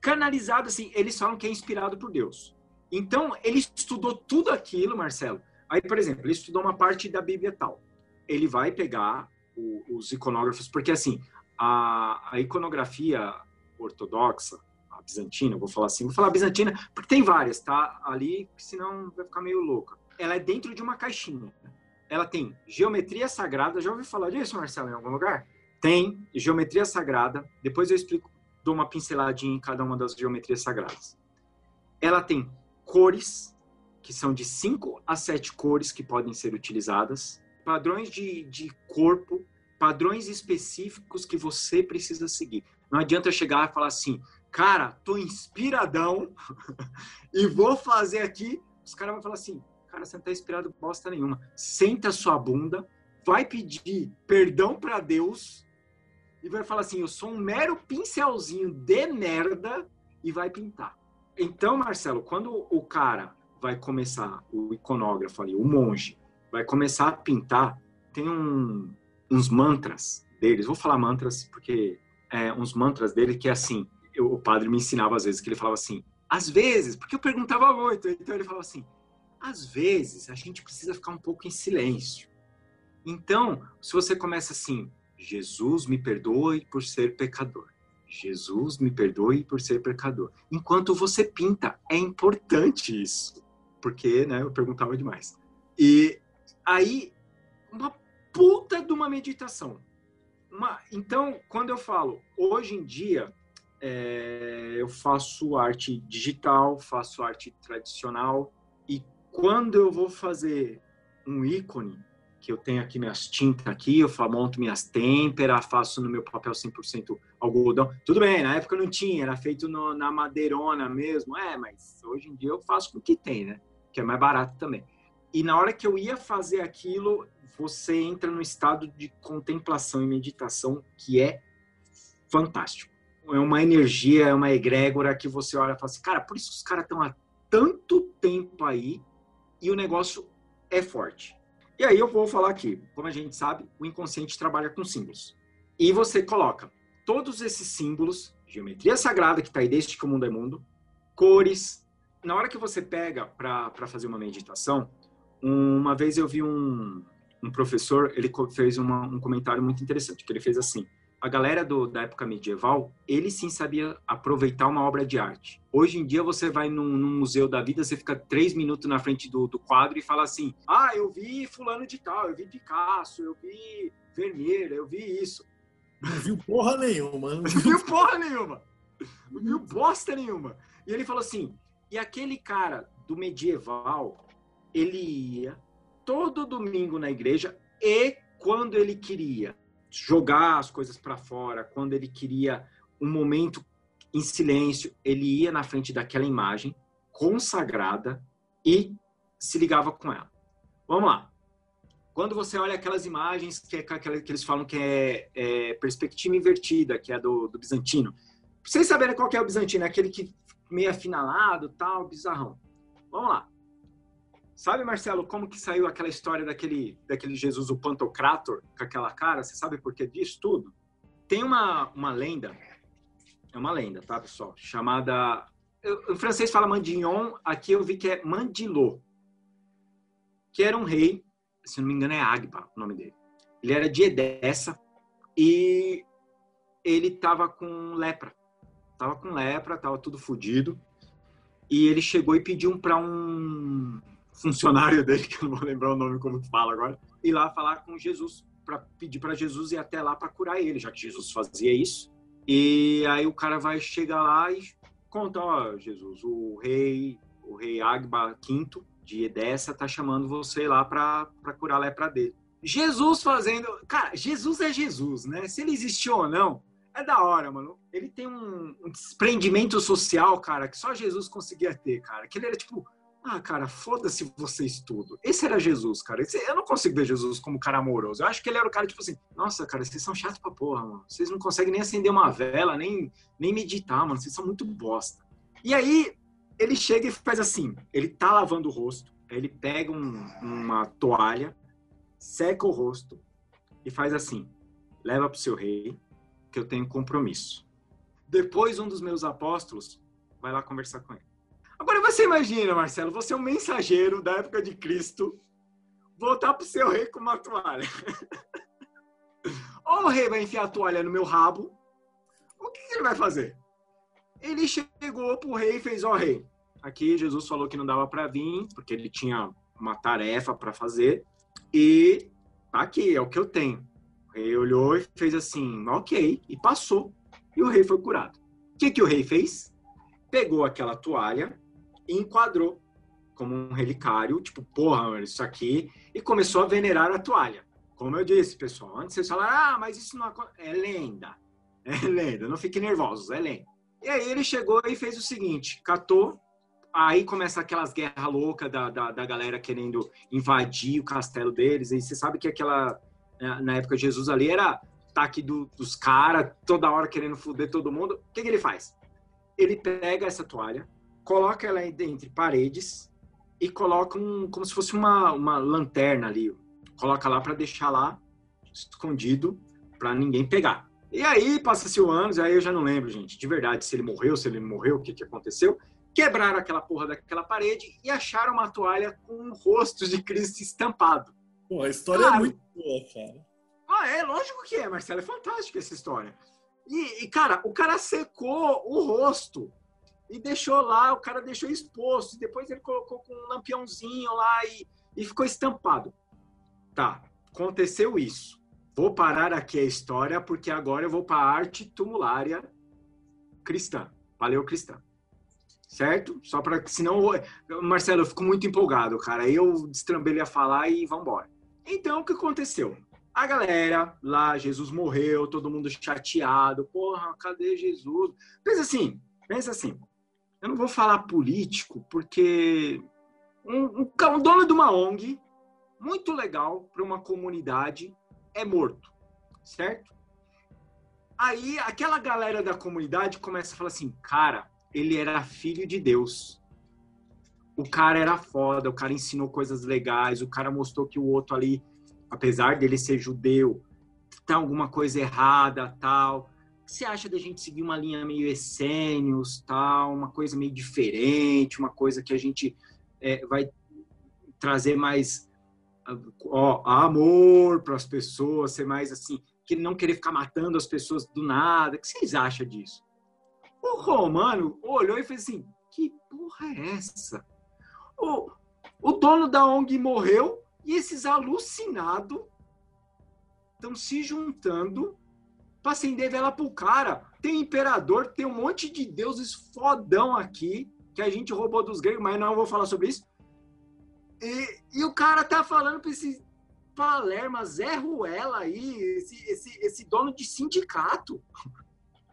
Canalizado, assim, eles falam que é inspirado por Deus. Então, ele estudou tudo aquilo, Marcelo. Aí, por exemplo, ele estudou uma parte da Bíblia tal. Ele vai pegar o, os iconógrafos, porque assim, a, a iconografia ortodoxa, a bizantina, vou falar assim, vou falar bizantina, porque tem várias, tá? Ali, senão vai ficar meio louca. Ela é dentro de uma caixinha. Ela tem geometria sagrada, já ouviu falar disso, Marcelo, em algum lugar? Tem geometria sagrada, depois eu explico, dou uma pinceladinha em cada uma das geometrias sagradas. Ela tem cores, que são de 5 a 7 cores que podem ser utilizadas, padrões de, de corpo, padrões específicos que você precisa seguir. Não adianta chegar e falar assim, cara, tô inspiradão (laughs) e vou fazer aqui. Os caras vão falar assim, cara, você não tá inspirado bosta nenhuma. Senta sua bunda, vai pedir perdão para Deus e vai falar assim, eu sou um mero pincelzinho de merda e vai pintar. Então, Marcelo, quando o cara vai começar, o iconógrafo ali, o monge, vai começar a pintar, tem um, uns mantras deles, vou falar mantras porque é, uns mantras dele que é assim, eu, o padre me ensinava às vezes, que ele falava assim, às vezes, porque eu perguntava muito, então ele falava assim, às vezes a gente precisa ficar um pouco em silêncio. Então, se você começa assim, Jesus me perdoe por ser pecador. Jesus me perdoe por ser pecador. Enquanto você pinta, é importante isso, porque, né, eu perguntava demais. E aí, uma puta de uma meditação. Uma, então, quando eu falo, hoje em dia, é, eu faço arte digital, faço arte tradicional, e quando eu vou fazer um ícone, que eu tenho aqui minhas tintas aqui, eu monto minhas têmperas, faço no meu papel 100% algodão. Tudo bem, na época não tinha, era feito no, na madeirona mesmo. É, mas hoje em dia eu faço com o que tem, né? Que é mais barato também. E na hora que eu ia fazer aquilo, você entra num estado de contemplação e meditação que é fantástico. É uma energia, é uma egrégora que você olha e fala assim, cara, por isso os caras estão há tanto tempo aí e o negócio é forte. E aí eu vou falar aqui, como a gente sabe, o inconsciente trabalha com símbolos. E você coloca todos esses símbolos, geometria sagrada que está aí desde que o mundo é mundo, cores. Na hora que você pega para fazer uma meditação, uma vez eu vi um, um professor, ele fez uma, um comentário muito interessante, que ele fez assim, a galera do, da época medieval, ele sim sabia aproveitar uma obra de arte. Hoje em dia, você vai num, num museu da vida, você fica três minutos na frente do, do, quadro e fala assim: Ah, eu vi Fulano de Tal, eu vi Picasso, eu vi Vermeer, eu vi isso. Não viu porra nenhuma. Não (laughs) viu porra nenhuma. Não viu bosta nenhuma. E ele falou assim: E aquele cara do medieval, ele ia todo domingo na igreja e quando ele queria jogar as coisas para fora, quando ele queria um momento em silêncio, ele ia na frente daquela imagem consagrada e se ligava com ela. Vamos lá. Quando você olha aquelas imagens que, é, que eles falam que é, é, perspectiva invertida, que é do, do bizantino, vocês saberem qual é o bizantino, é aquele que meio afinalado, tal, bizarrão. Vamos lá. Sabe, Marcelo, como que saiu aquela história daquele, daquele Jesus, o Pantocrator, com aquela cara? Você sabe por que disso tudo? Tem uma, uma lenda, é uma lenda, tá, pessoal? Chamada. Eu, em francês fala Mandignon, aqui eu vi que é Mandilô, que era um rei, se não me engano é Agba o nome dele. Ele era de Edessa e ele tava com lepra. Tava com lepra, tava tudo fodido. E ele chegou e pediu para um funcionário dele, que eu não vou lembrar o nome como fala agora, ir lá falar com Jesus, para pedir para Jesus ir até lá para curar ele, já que Jesus fazia isso. E aí o cara vai chegar lá e conta, ó, Jesus, o rei, o rei Agba V, de dessa tá chamando você lá para curar a lepra dele. Jesus fazendo. Cara, Jesus é Jesus, né? Se ele existiu ou não, é da hora, mano. Ele tem um, um desprendimento social, cara, que só Jesus conseguia ter, cara. Que ele era tipo, ah, cara, foda-se vocês tudo. Esse era Jesus, cara. Esse, eu não consigo ver Jesus como cara amoroso. Eu acho que ele era o cara, tipo assim, nossa, cara, vocês são chatos pra porra, mano. Vocês não conseguem nem acender uma vela, nem, nem meditar, mano. Vocês são muito bosta. E aí, ele chega e faz assim: ele tá lavando o rosto, ele pega um, uma toalha, seca o rosto e faz assim: leva pro seu rei, que eu tenho compromisso. Depois, um dos meus apóstolos vai lá conversar com ele. Agora você imagina, Marcelo, você é um mensageiro da época de Cristo, voltar pro seu rei com uma toalha. (laughs) Ou o rei vai enfiar a toalha no meu rabo, o que, ele vai fazer? Ele chegou pro rei e fez, ó oh, rei, aqui Jesus falou que não dava para vir, porque ele tinha uma tarefa para fazer, e tá aqui, é o que eu tenho. O rei olhou e fez assim, ok, e passou. E o rei foi curado. O que, que o rei fez? Pegou aquela toalha, e enquadrou como um relicário, tipo, porra, isso aqui, e começou a venerar a toalha. Como eu disse, pessoal, antes vocês falaram, ah, mas isso não é lenda. (laughs) É lenda, não fiquem nervosos, é lenda. E aí ele chegou e fez o seguinte, catou, aí começa aquelas guerras loucas da, da, da galera querendo invadir o castelo deles, e você sabe que aquela, né, na época de Jesus ali, era ataque do, dos caras, toda hora querendo foder todo mundo. O que, que ele faz? Ele pega essa toalha, coloca ela entre paredes e coloca um, como se fosse uma, uma lanterna ali. Coloca lá para deixar lá escondido para ninguém pegar. E aí, passa-se o anos, aí eu já não lembro, gente, de verdade, se ele morreu, se ele morreu, o que, que aconteceu. Quebraram aquela porra daquela parede e acharam uma toalha com um rosto de Cristo estampado. Pô, a história é claro. é muito boa, cara. Ah, é, lógico que é, Marcelo, é fantástica essa história. E, e, cara, o cara secou o rosto e deixou lá, o cara deixou exposto, depois ele colocou com um lampiãozinho lá e, e ficou estampado. Tá, aconteceu isso. Vou parar aqui a história, porque agora eu vou para a arte tumulária cristã, paleocristã. Certo? Só para que, senão, Marcelo, eu fico muito empolgado, cara. Eu destrambelei a falar e vamos embora. Então, o que aconteceu? A galera lá, Jesus morreu, todo mundo chateado. Porra, cadê Jesus? Pensa assim, pensa assim eu não vou falar político, porque um, um, um dono de uma ONG, muito legal para uma comunidade, é morto, certo? Aí aquela galera da comunidade começa a falar assim, cara, ele era filho de Deus. O cara era foda, o cara ensinou coisas legais, o cara mostrou que o outro ali, apesar dele ser judeu, tem alguma coisa errada, tal que você acha da gente seguir uma linha meio essênios, tal, uma coisa meio diferente, uma coisa que a gente é, vai trazer mais ó, amor para as pessoas, ser mais assim, que não querer ficar matando as pessoas do nada. O que vocês acham disso? O Romano olhou e fez assim: que porra é essa? O, o dono da ONG morreu e esses alucinados estão se juntando para acender vela pro cara. Tem imperador, tem um monte de deuses fodão aqui que a gente roubou dos gregos, mas não vou falar sobre isso. E, e o cara tá falando para esse Palerma, Zé Ruela aí, esse, esse, esse dono de sindicato.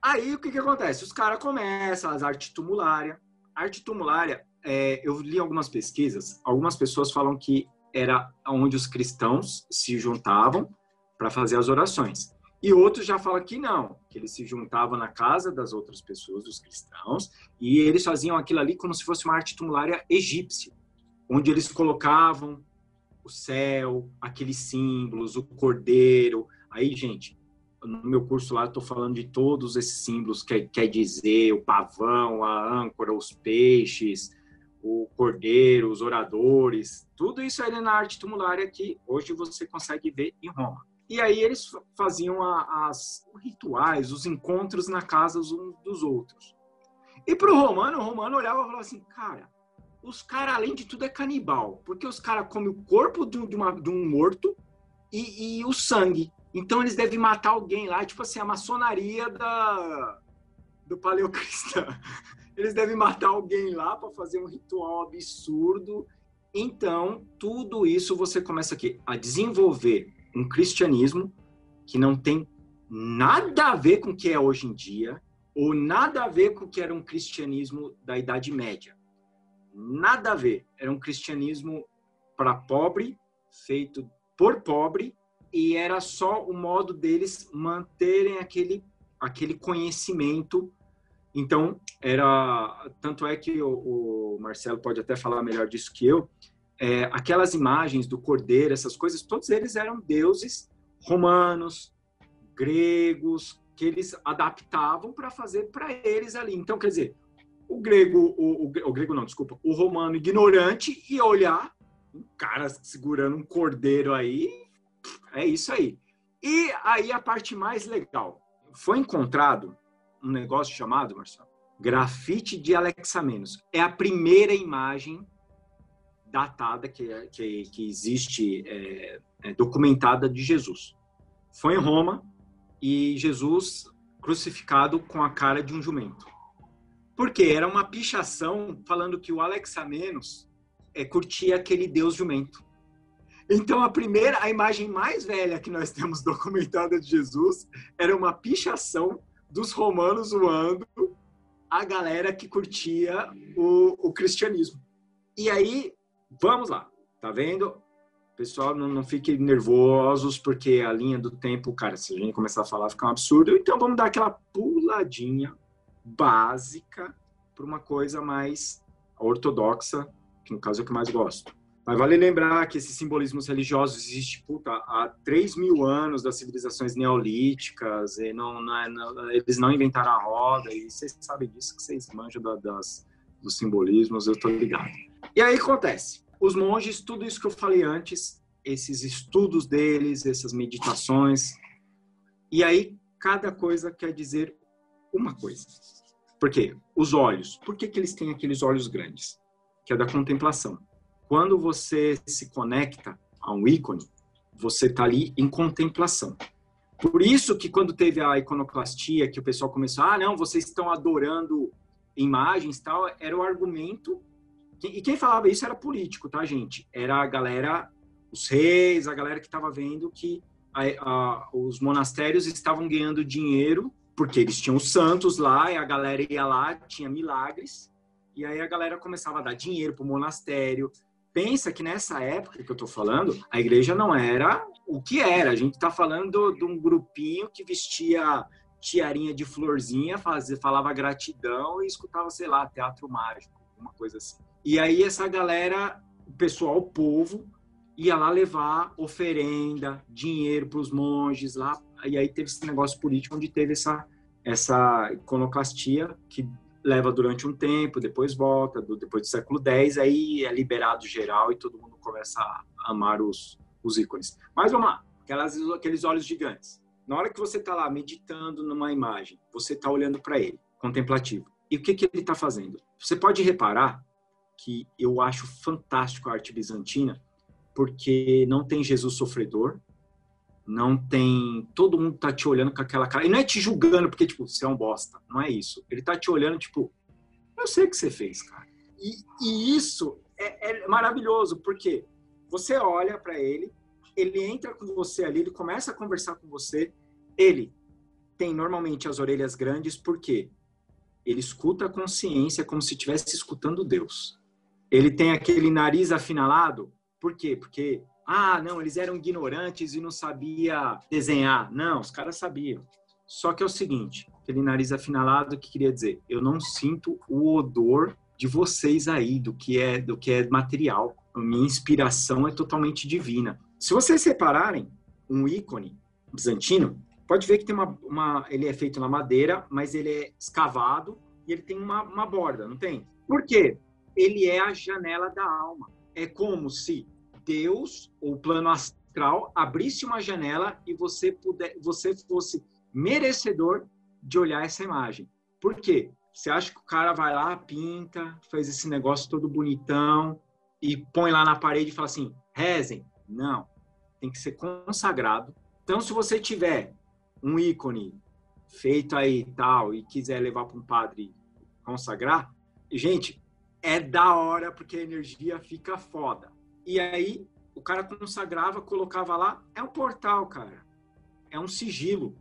Aí o que, que acontece? Os caras começam as artes tumulárias. Arte tumulária, é, eu li algumas pesquisas, algumas pessoas falam que era onde os cristãos se juntavam para fazer as orações. E outros já falam que não, que eles se juntavam na casa das outras pessoas, dos cristãos, e eles faziam aquilo ali como se fosse uma arte tumulária egípcia, onde eles colocavam o céu, aqueles símbolos, o cordeiro. Aí, gente, no meu curso lá, estou falando de todos esses símbolos que quer dizer o pavão, a âncora, os peixes, o cordeiro, os oradores, tudo isso aí na arte tumulária que hoje você consegue ver em Roma. E aí eles faziam as rituais, os encontros na casa uns dos outros. E pro Romano, o Romano olhava e falava assim, cara, os caras, além de tudo, é canibal. Porque os caras comem o corpo de, uma, de um morto e, e, o sangue. Então eles devem matar alguém lá, tipo assim, a maçonaria da, do paleocristão. (laughs) Eles devem matar alguém lá para fazer um ritual absurdo Então, tudo isso você começa aqui a desenvolver um cristianismo que não tem nada a ver com o que é hoje em dia, ou nada a ver com o que era um cristianismo da Idade Média. Nada a ver. Era um cristianismo para pobre, feito por pobre, e era só o modo deles manterem aquele, aquele conhecimento. Então, era. Tanto é que o, o Marcelo pode até falar melhor disso que eu. É, aquelas imagens do cordeiro, essas coisas, todos eles eram deuses romanos, gregos, que eles adaptavam para fazer para eles ali. Então, quer dizer, o grego, o, o, o, grego não, desculpa, o romano ignorante ia olhar um cara segurando um cordeiro aí, é isso aí. E aí a parte mais legal, foi encontrado um negócio chamado, Marcelo, grafite de Alexamenos. É a primeira imagem datada que, que, que existe é, é, documentada de Jesus. Foi em Roma, e Jesus crucificado com a cara de um jumento. Porque era uma pichação falando que o Alexamenos é, curtia aquele deus jumento. Então a primeira, a imagem mais velha que nós temos documentada de Jesus era uma pichação dos romanos zoando a galera que curtia o, o cristianismo. E aí, vamos lá, tá vendo? Pessoal, não, não fiquem nervosos, porque a linha do tempo, cara, se a gente começar a falar, fica um absurdo. Então vamos dar aquela puladinha básica para uma coisa mais ortodoxa, que no caso é o que mais gosto. Mas vale lembrar que esses simbolismos religiosos existem puta, há 3 mil anos das civilizações neolíticas, não, não, é, não, eles não inventaram a roda, e vocês sabem disso, que vocês manjam da, das, dos simbolismos, eu tô ligado. E aí acontece, os monges, tudo isso que eu falei antes, esses estudos deles, essas meditações, e aí cada coisa quer dizer uma coisa. Por quê? Os olhos. Por que, que eles têm aqueles olhos grandes? Que é da contemplação. Quando você se conecta a um ícone, você está ali em contemplação. Por isso que quando teve a iconoclastia, que o pessoal começou, ah, não, vocês estão adorando imagens tal, era o argumento e quem falava isso era político, tá, gente? Era a galera, os reis, a galera que estava vendo que a, a, os monastérios estavam ganhando dinheiro porque eles tinham os santos lá e a galera ia lá, tinha milagres, e aí a galera começava a dar dinheiro para o monastério. Pensa que nessa época que eu estou falando, a igreja não era o que era. A gente está falando de um grupinho que vestia tiarinha de florzinha, falava gratidão e escutava, sei lá, teatro mágico, uma coisa assim. E aí essa galera, o pessoal, o povo, ia lá levar oferenda, dinheiro para os monges lá. E aí teve esse negócio político onde teve essa, essa iconoclastia que leva durante um tempo, depois volta, do, depois do século X, aí é liberado geral e todo mundo começa a amar os, os ícones. Mas vamos lá, aquelas, aqueles olhos gigantes. Na hora que você está lá meditando numa imagem, você está olhando para ele, contemplativo. E o que, que ele está fazendo? Você pode reparar que eu acho fantástico a arte bizantina, porque não tem Jesus sofredor, não tem. Todo mundo tá te olhando com aquela cara. E não é te julgando porque, tipo, você é um bosta. Não é isso. Ele tá te olhando, tipo, eu sei o que você fez, cara. E, e isso é, é, maravilhoso, porque você olha para ele, ele entra com você ali, ele começa a conversar com você. Ele tem normalmente as orelhas grandes, porque ele escuta a consciência como se estivesse escutando Deus. Ele tem aquele nariz afinalado, por quê? Porque, ah, não, eles eram ignorantes e não sabia desenhar. Não, os caras sabiam. Só que é o seguinte, aquele nariz afinalado que queria dizer, eu não sinto o odor de vocês aí, do que é, do que é material. A minha inspiração é totalmente divina. Se vocês repararem, um ícone bizantino, pode ver que tem uma, uma ele é feito na madeira, mas ele é escavado e ele tem uma, uma borda, não tem? Por quê? ele é a janela da alma. É como se Deus, ou o plano astral, abrisse uma janela e você, puder, você fosse merecedor de olhar essa imagem. Por quê? Você acha que o cara vai lá, pinta, faz esse negócio todo bonitão e põe lá na parede e fala assim: rezem? Não. Tem que ser consagrado. Então, se você tiver um ícone feito aí tal e quiser levar para um padre consagrar, gente, é da hora porque a energia fica foda. E aí o cara consagrava, colocava lá, é um portal, cara. É um sigilo.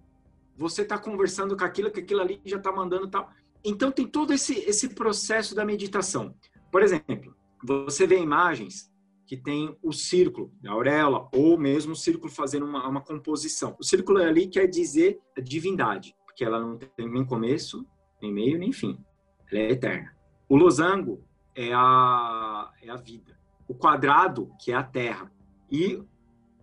Você tá conversando com aquilo, que aquilo ali já tá mandando tal. Então tem todo esse, esse processo da meditação. Por exemplo, você vê imagens que tem o círculo, a auréola, ou mesmo o círculo fazendo uma, uma composição. O círculo ali quer dizer divindade, porque ela não tem nem começo, nem meio, nem fim. Ela é eterna. O losango é a, é a vida. O quadrado, que é a terra. E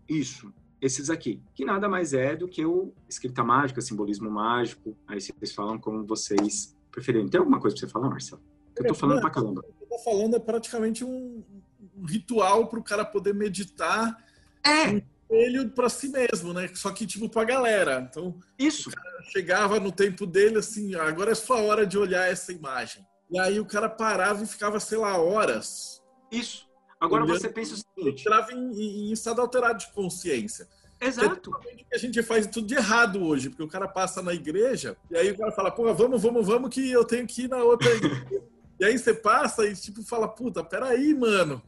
isso, esses aqui, que nada mais é do que o escrita mágica, simbolismo mágico. Aí vocês falam como vocês preferirem. Tem alguma coisa para você falar, Marcelo? Eu tô falando pra caramba. Eu tô falando é praticamente um ritual para o cara poder meditar. É. Um espelho para si mesmo, né? Só que tipo para galera. Então, isso. chegava no tempo dele assim, agora é sua hora de olhar essa imagem. E aí o cara parava e ficava, sei lá, horas. Isso. Agora olhando, você pensa o seguinte. Entrava em, em, estado alterado de consciência. Exato. É a gente faz tudo de errado hoje, porque o cara passa na igreja e aí o cara fala, pô, vamos, vamos, vamos, que eu tenho que ir na outra igreja. (laughs) e aí você passa e tipo fala, puta, peraí, mano.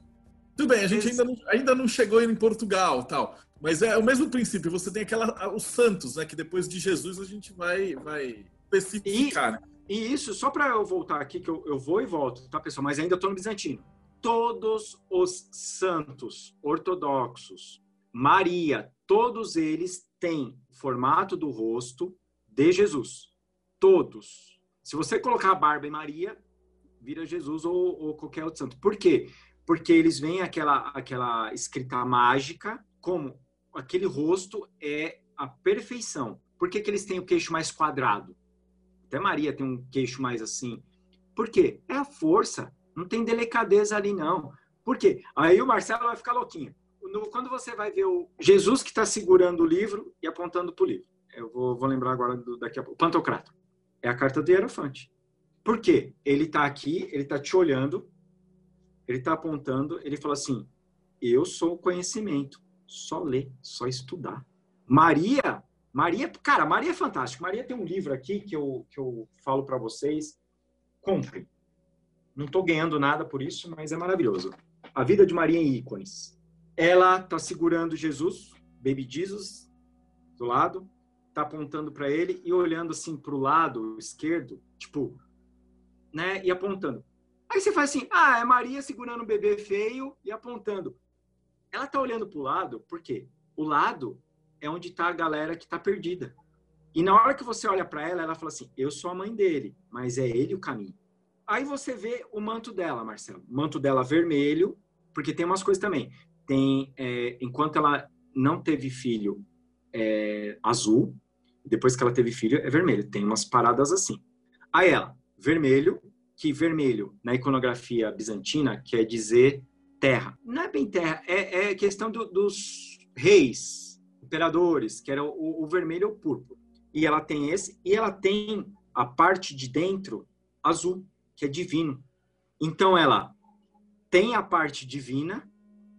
Tudo bem, a gente ainda não, ainda não chegou em Portugal tal. Mas é o mesmo princípio, você tem aquela, os santos, né? Que depois de Jesus a gente vai, vai especificar. E, e isso, só para eu voltar aqui, que eu, eu vou e volto, tá, pessoal? Mas ainda estou no Bizantino. Todos os santos ortodoxos, Maria, todos eles têm o formato do rosto de Jesus. Todos. Se você colocar a barba em Maria, vira Jesus ou, ou qualquer outro santo. Por quê? Porque eles veem aquela, aquela escrita mágica como aquele rosto é a perfeição. Por que, que eles têm o queixo mais quadrado? Até Maria tem um queixo mais assim. Por quê? É a força. Não tem delicadeza ali, não. Por quê? Aí o Marcelo vai ficar louquinho. No, quando você vai ver o Jesus que está segurando o livro e apontando para o livro. Eu vou, vou, lembrar agora do, daqui a pouco. Pantocrato. É a carta do Hierofante. Por quê? Ele está aqui, ele está te olhando, ele está apontando, ele fala assim: Eu sou o conhecimento só ler, só estudar. Maria, Maria, cara, Maria é fantástico. Maria tem um livro aqui que eu, que eu falo para vocês. Compre. Não estou ganhando nada por isso, mas é maravilhoso. A vida de Maria em ícones. Ela está segurando Jesus, Baby Jesus, do lado, está apontando para ele e olhando assim para o lado esquerdo, tipo, né, e apontando. Aí você faz assim: ah, é Maria segurando um bebê feio e apontando ela tá olhando pro lado, porque o lado é onde tá a galera que tá perdida. E na hora que você olha para ela, ela fala assim: Eu sou a mãe dele, mas é ele o caminho. Aí você vê o manto dela, Marcelo. O manto dela vermelho, porque tem umas coisas também. Tem, é, enquanto ela não teve filho, é azul. Depois que ela teve filho, é vermelho. Tem umas paradas assim. Aí ela, vermelho, que vermelho na iconografia bizantina quer dizer terra. Não é bem terra, é, é questão do, dos reis, imperadores, que era o, o vermelho ou o púrpura. E ela tem esse, e ela tem a parte de dentro azul, que é divino. Então ela tem a parte divina,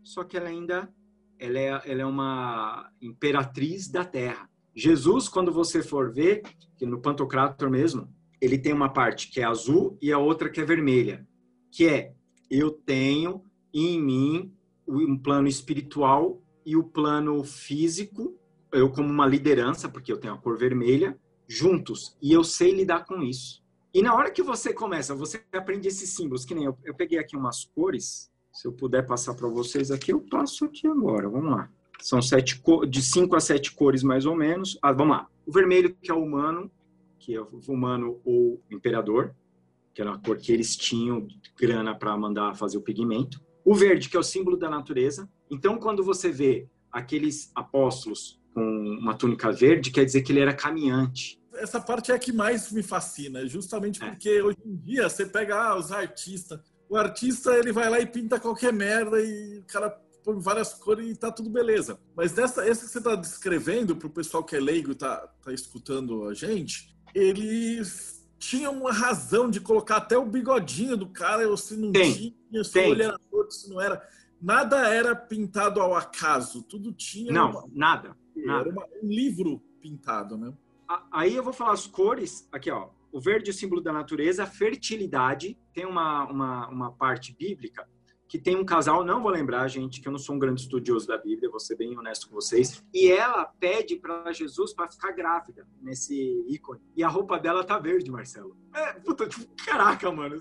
só que ela ainda ela é, ela é uma imperatriz da terra. Jesus, quando você for ver, que no Pantocrator mesmo, ele tem uma parte que é azul e a outra que é vermelha, que é eu tenho em mim um plano espiritual e o plano físico, eu como uma liderança, porque eu tenho a cor vermelha, juntos. E eu sei lidar com isso. E na hora que você começa, você aprende esses símbolos, que nem eu, eu peguei aqui umas cores, se eu puder passar para vocês aqui, eu passo aqui agora, vamos lá. São sete de cinco a sete cores mais ou menos. Ah, vamos lá. O vermelho, que é o humano, que é o humano ou imperador, que era a cor que eles tinham grana para mandar fazer o pigmento. O verde, que é o símbolo da natureza. Então, quando você vê aqueles apóstolos com uma túnica verde, quer dizer que ele era caminhante. Essa parte é a que mais me fascina, justamente é. porque hoje em dia você pega ah, os artistas. O artista ele vai lá e pinta qualquer merda e o cara põe várias cores e tá tudo beleza. Mas dessa, essa que você está descrevendo para o pessoal que é leigo e tá, tá escutando a gente, eles tinha uma razão de colocar até o bigodinho do cara, ou se não tem, tinha, se o olho era torto, se não era. Nada era pintado ao acaso, tudo tinha. Não, uma... nada. nada. Era uma, um livro pintado, né? Aí eu vou falar as cores, aqui ó, o verde é o símbolo da natureza, fertilidade. Tem uma, uma, uma parte bíblica que tem um casal, não vou lembrar, gente, que eu não sou um grande estudioso da Bíblia, vou ser bem honesto com vocês. E ela pede para Jesus para ficar grávida nesse ícone. E a roupa dela tá verde, Marcelo. É, puta, tipo, caraca, mano,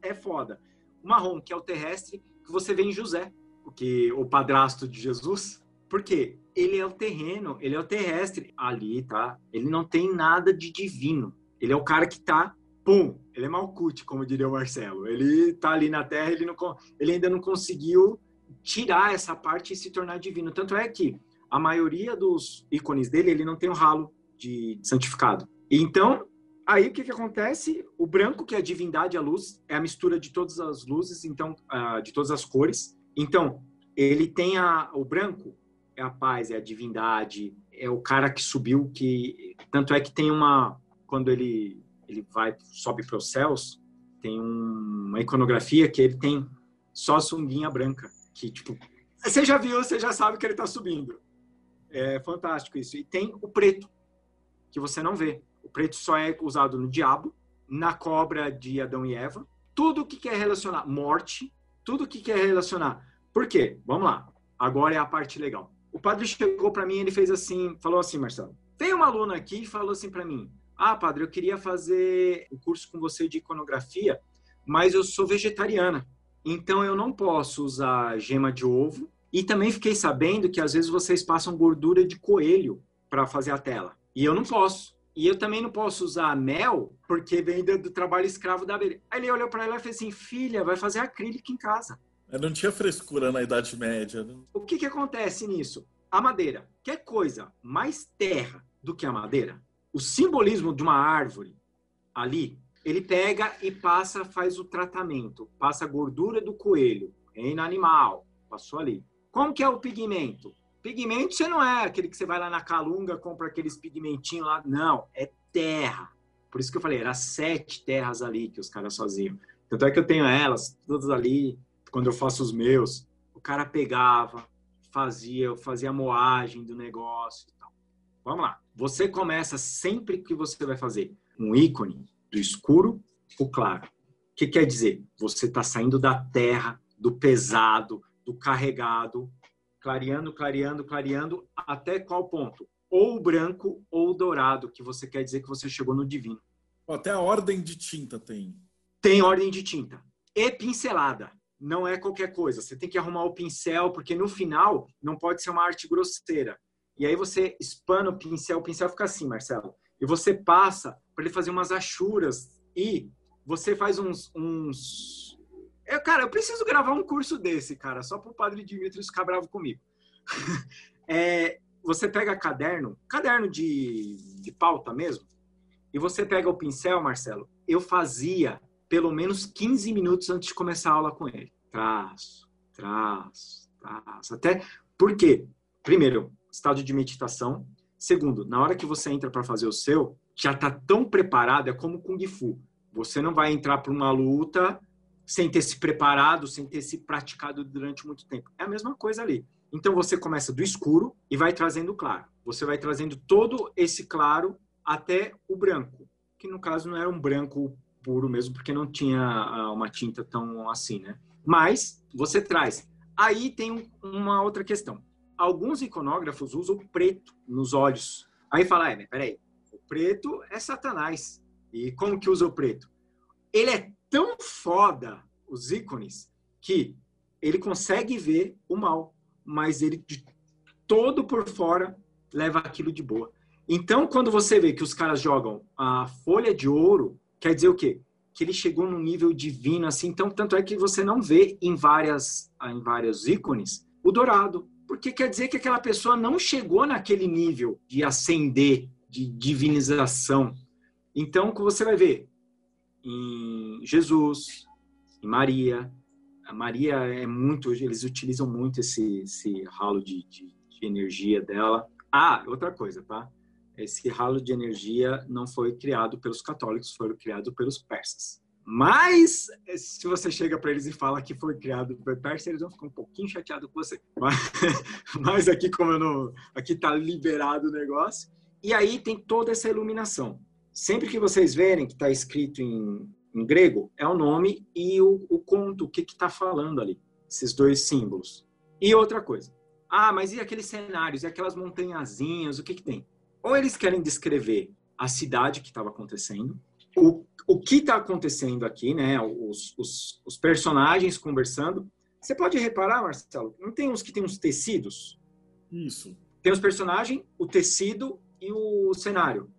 é, foda. O marrom, que é o terrestre, que você vê em José, porque o padrasto de Jesus. Por quê? Ele é o terreno, ele é o terrestre. Ali, tá? Ele não tem nada de divino. Ele é o cara que tá pum, ele é malcute, como diria o Marcelo. Ele tá ali na Terra, ele, não, ele ainda não conseguiu tirar essa parte e se tornar divino. Tanto é que a maioria dos ícones dele, ele não tem um ralo de santificado. Então, aí o que, que acontece? O branco, que é a divindade, a luz, é a mistura de todas as luzes, então, de todas as cores. Então, ele tem a, o branco, é a paz, é a divindade, é o cara que subiu, que tanto é que tem uma quando ele ele vai sobe para os céus, tem uma iconografia que ele tem só sunguinha branca, que tipo, você já viu, você já sabe que ele está subindo. É fantástico isso. E tem o preto, que você não vê. O preto só é usado no diabo, na cobra de Adão e Eva. Tudo que quer relacionar morte, tudo que quer relacionar. Por quê? Vamos lá. Agora é a parte legal. O padre chegou para mim, ele fez assim, falou assim, Marcelo. Tem uma aluna aqui e falou assim para mim: ah, padre, eu queria fazer um curso com você de iconografia, mas eu sou vegetariana. Então eu não posso usar gema de ovo. E também fiquei sabendo que às vezes vocês passam gordura de coelho para fazer a tela. E eu não posso. E eu também não posso usar mel, porque vem do, trabalho escravo da abelha. Aí ele olhou para ela e fez assim: filha, vai fazer acrílico em casa. Eu não tinha frescura na Idade Média. Né? O que, que acontece nisso? A madeira. Quer coisa mais terra do que a madeira? O simbolismo de uma árvore ali, ele pega e passa, faz o tratamento, passa a gordura do coelho, reino animal, passou ali. Como que é o pigmento? Pigmento você não é aquele que você vai lá na Calunga, compra aqueles pigmentinhos lá, não, é terra. Por isso que eu falei, era sete terras ali que os caras faziam. Tanto é que eu tenho elas, todas ali, quando eu faço os meus, o cara pegava, fazia, eu fazia a moagem do negócio e tal. Vamos lá. Você começa sempre que você vai fazer um ícone do escuro para o claro. O que quer dizer? Você está saindo da terra, do pesado, do carregado, clareando, clareando, clareando, até qual ponto? Ou o branco ou o dourado, que você quer dizer que você chegou no divino. Até a ordem de tinta tem. Tem ordem de tinta. E pincelada. Não é qualquer coisa. Você tem que arrumar o pincel, porque no final não pode ser uma arte grosseira. E aí você espana o pincel, o pincel fica assim, Marcelo. E você passa para ele fazer umas achuras e você faz uns, uns... Eu, cara, eu preciso gravar um curso desse, cara, só para o padre Dimitri ficar bravo comigo. (laughs) é, você pega caderno, caderno de, de pauta mesmo, e você pega o pincel, Marcelo. Eu fazia pelo menos 15 minutos antes de começar a aula com ele. Traço, traço, traço. Até porque, primeiro, estado de meditação. Segundo, na hora que você entra para fazer o seu, já está tão preparado, é como Kung Fu. Você não vai entrar para uma luta sem ter se preparado, sem ter se praticado durante muito tempo. É a mesma coisa ali. Então você começa do escuro e vai trazendo claro. Você vai trazendo todo esse claro até o branco, que no caso não era um branco puro mesmo, porque não tinha ah, uma tinta tão assim, né? Mas você traz. Aí tem uma outra questão alguns iconógrafos usam preto nos olhos. Aí fala, é, peraí, o preto é Satanás. E como que usa o preto? Ele é tão foda, os ícones, que ele consegue ver o mal, mas ele de todo por fora leva aquilo de boa. Então, quando você vê que os caras jogam a folha de ouro, quer dizer o quê? Que ele chegou num nível divino assim. Então, tanto é que você não vê em várias em vários ícones o dourado, porque quer dizer que aquela pessoa não chegou naquele nível de ascender, de divinização. Então, que você vai ver em Jesus, em Maria, a Maria é muito, eles utilizam muito esse, esse ralo de, de, de energia dela. Ah, outra coisa, tá? Esse ralo de energia não foi criado pelos católicos, foi criado pelos persas. Mas, se você chega para eles e fala que foi criado por Persa, eles vão ficar um pouquinho chateados com você. Mas, (laughs) mas aqui, como eu não. Aqui está liberado o negócio. E aí tem toda essa iluminação. sempre que vocês verem que está escrito em, em, grego, é o nome e o, o conto, o que está falando ali, esses dois símbolos. E outra coisa, ah, mas e aqueles cenários, e aquelas montanhazinhas, o que, que tem? Ou eles querem descrever a cidade que estava acontecendo, o, o que está acontecendo aqui, né? Os, os, os, personagens conversando. Você pode reparar, Marcelo, não tem uns que tem uns tecidos? Isso. Tem os personagens, o tecido e o cenário.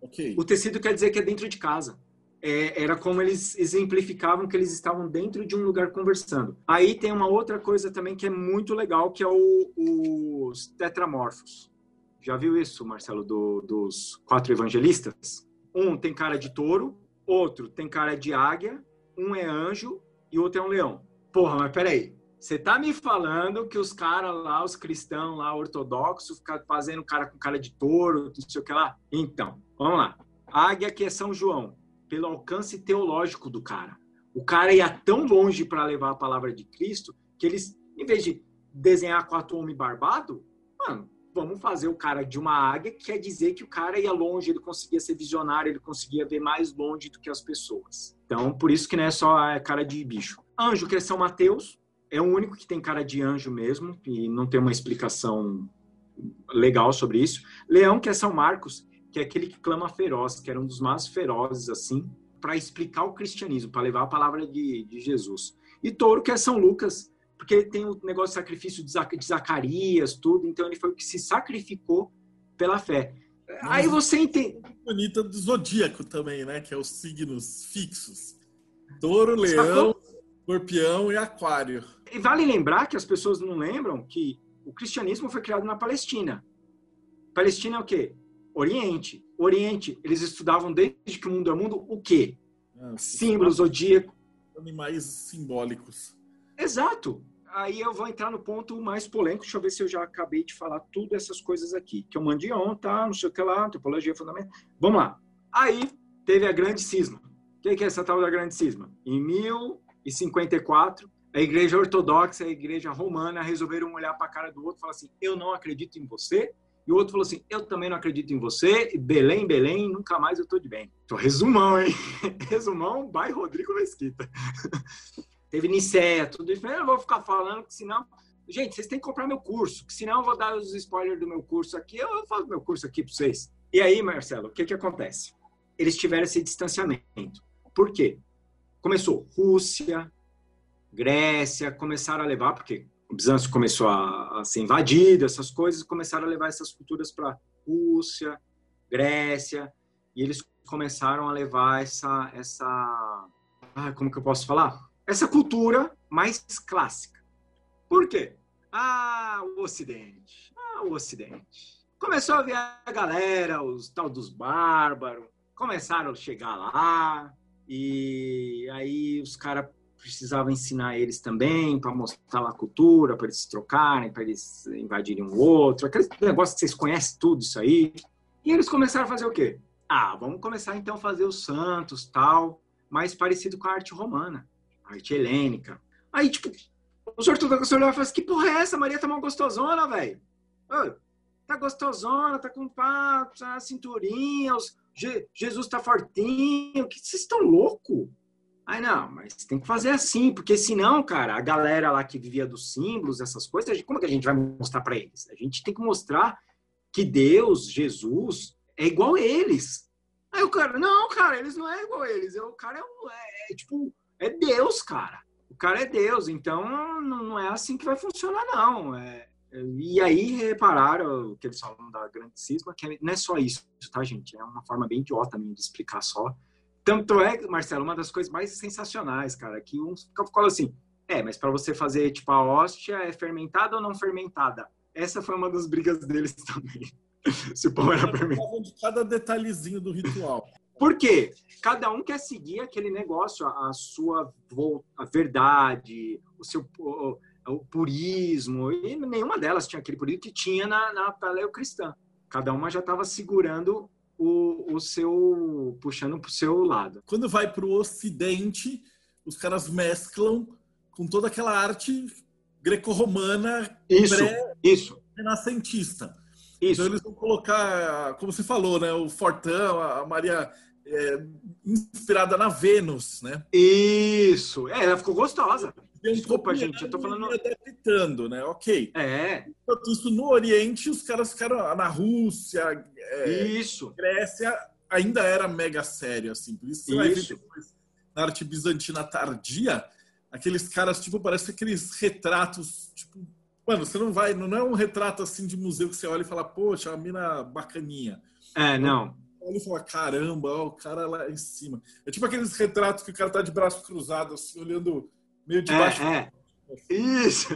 Ok. O tecido quer dizer que é dentro de casa. É, era como eles exemplificavam que eles estavam dentro de um lugar conversando. Aí tem uma outra coisa também que é muito legal, que é o, os tetramorfos. Já viu isso, Marcelo, do, dos quatro evangelistas? Um tem cara de touro, outro tem cara de águia, um é anjo e outro é um leão. Porra, mas peraí. Você tá me falando que os caras lá, os cristãos lá, ortodoxos, ficam fazendo cara com cara de touro, não sei o que lá? Então, vamos lá. águia que é São João, pelo alcance teológico do cara. O cara ia tão longe para levar a palavra de Cristo que eles, em vez de desenhar quatro homens barbados, mano, vamos fazer o cara de uma águia, que quer dizer que o cara ia longe, ele conseguia ser visionário, ele conseguia ver mais longe do que as pessoas. Então, por isso que não é só a cara de bicho. Anjo, que é São Mateus, é o único que tem cara de anjo mesmo, e não tem uma explicação legal sobre isso. Leão, que é São Marcos, que é aquele que clama feroz, que era um dos mais ferozes, assim, para explicar o cristianismo, para levar a palavra de, de, Jesus. E touro, que é São Lucas, porque ele tem o negócio de sacrifício de Zacarias, tudo, então ele foi o que se sacrificou pela fé. Mas Aí você entende. Bonita do zodíaco também, né? Que é os signos fixos: touro, leão, escorpião e aquário. E vale lembrar que as pessoas não lembram que o cristianismo foi criado na Palestina. Palestina é o quê? Oriente. Oriente, eles estudavam desde que o mundo é mundo o quê? Ah, Símbolos, zodíaco. Animais simbólicos. Exato. Aí eu vou entrar no ponto mais polêmico. Deixa eu ver se eu já acabei de falar tudo essas coisas aqui. Que eu mandei ontem, tá? Não sei o que lá, antropologia fundamental. Vamos lá. Aí teve a grande cisma. O que é essa tal da grande cisma? Em 1054, a igreja ortodoxa e a igreja romana resolveram olhar para a cara do outro e falar assim: eu não acredito em você, e o outro falou assim: Eu também não acredito em você. Belém, Belém, nunca mais eu tô de bem. Então, resumão, hein? (laughs) resumão, by Rodrigo Mesquita. Teve Nicéia, tudo isso. Eu não vou ficar falando, que senão. Gente, vocês têm que comprar meu curso, que senão eu vou dar os spoilers do meu curso aqui. Eu faço meu curso aqui para vocês. E aí, Marcelo, o que, que acontece? Eles tiveram esse distanciamento. Por quê? Começou Rússia, Grécia, começaram a levar, porque o Bizâncio começou a, a, ser invadido, essas coisas, começaram a levar essas culturas para Rússia, Grécia, e eles começaram a levar essa, essa, ah, como que eu posso falar? Essa cultura mais clássica. Por quê? Ah, o Ocidente. Ah, o Ocidente. Começou a ver a galera, os tal dos bárbaros, começaram a chegar lá, e aí os caras precisava ensinar eles também para mostrar a cultura, para eles se trocarem, para eles invadirem um outro, aquele negócio que vocês conhecem tudo isso aí. E eles começaram a fazer o quê? Ah, vamos começar então a fazer os santos, tal, mais parecido com a arte romana, arte helênica. Aí, tipo, os ortodoxos olharam e falaram assim, que porra é essa? Maria tá mal gostosona, velho. Tá gostosona, tá com pá, tá cinturinha, os, Je, Jesus tá fortinho, que vocês estão loucos? Aí não, mas tem que fazer assim, porque senão, cara, a galera lá que vivia dos símbolos, essas coisas, como é que a gente vai mostrar para eles? A gente tem que mostrar que Deus, Jesus, é igual a eles. Aí o cara, não, cara, eles não é igual a eles. O cara é, é, é tipo, é Deus, cara. O cara é Deus, então não, é assim que vai funcionar, não. É, é e aí repararam o que eles falam da grande cisma, que não é só isso, tá, gente? É uma forma bem idiota também de explicar só tanto é, Marcelo, uma das coisas mais sensacionais, cara, que uns ficam assim, é, mas para você fazer, tipo, a hóstia é fermentada ou não fermentada? Essa foi uma das brigas deles (laughs) também. Se o pão era fermentado. de cada detalhezinho do ritual. Por quê? Cada um quer seguir aquele negócio, a, sua a verdade, o seu o, o, purismo, e nenhuma delas tinha aquele purismo que tinha na, na paleocristã. Cada uma já estava segurando o, o seu. puxando para o seu lado. Quando vai para o Ocidente, os caras mesclam com toda aquela arte greco-romana isso, isso. renascentista. Isso. Então eles vão colocar, como você falou, né? O Fortão, a Maria é, inspirada na Vênus, né? Isso. É, ela ficou gostosa. Desculpa, gente, eu tô falando. Adaptando, né? Ok. É. Enquanto isso, no Oriente, os caras ficaram na Rússia, é, isso. Grécia, ainda era mega sério, assim. Por isso, você isso. depois, na arte bizantina tardia, aqueles caras, tipo, parece aqueles retratos, tipo. Mano, você não vai, não é um retrato assim de museu que você olha e fala, poxa, uma mina bacaninha. É, não. Olha e fala, caramba, ó, o cara lá em cima. É tipo aqueles retratos que o cara tá de braço cruzado, assim, olhando meio de baixo. É, é. Isso!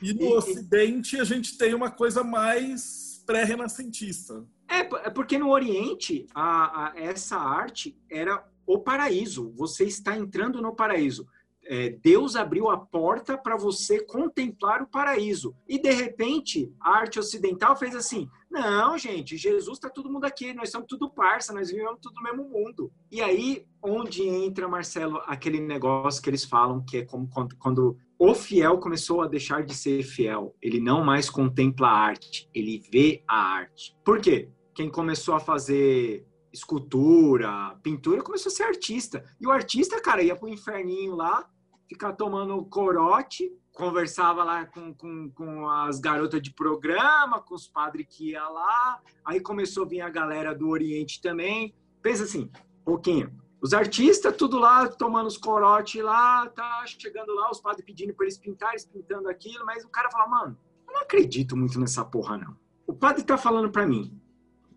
E no e, Ocidente a gente tem uma coisa mais pré-renascentista. É, é porque no Oriente a, a, essa arte era o paraíso. Você está entrando no paraíso é, Deus abriu a porta para você contemplar o paraíso. E de repente, a arte ocidental fez assim: não, gente, Jesus está todo mundo aqui, nós somos tudo parça, nós vivemos tudo no mesmo mundo. E aí, onde entra, Marcelo, aquele negócio que eles falam, que é como quando, quando o fiel começou a deixar de ser fiel. Ele não mais contempla a arte, ele vê a arte. Por quê? Quem começou a fazer escultura, pintura, começou a ser artista. E o artista, cara, ia pro inferninho lá, ficar tomando corote, conversava lá com, com, com as garotas de programa, com os padres que ia lá, aí começou a vir a galera do Oriente também. Pensa assim, pouquinho. Os artistas, tudo lá, tomando os corote lá, tá chegando lá, os padres pedindo para eles pintarem, pintando aquilo, mas o cara fala, mano, eu não acredito muito nessa porra, não. O padre tá falando para mim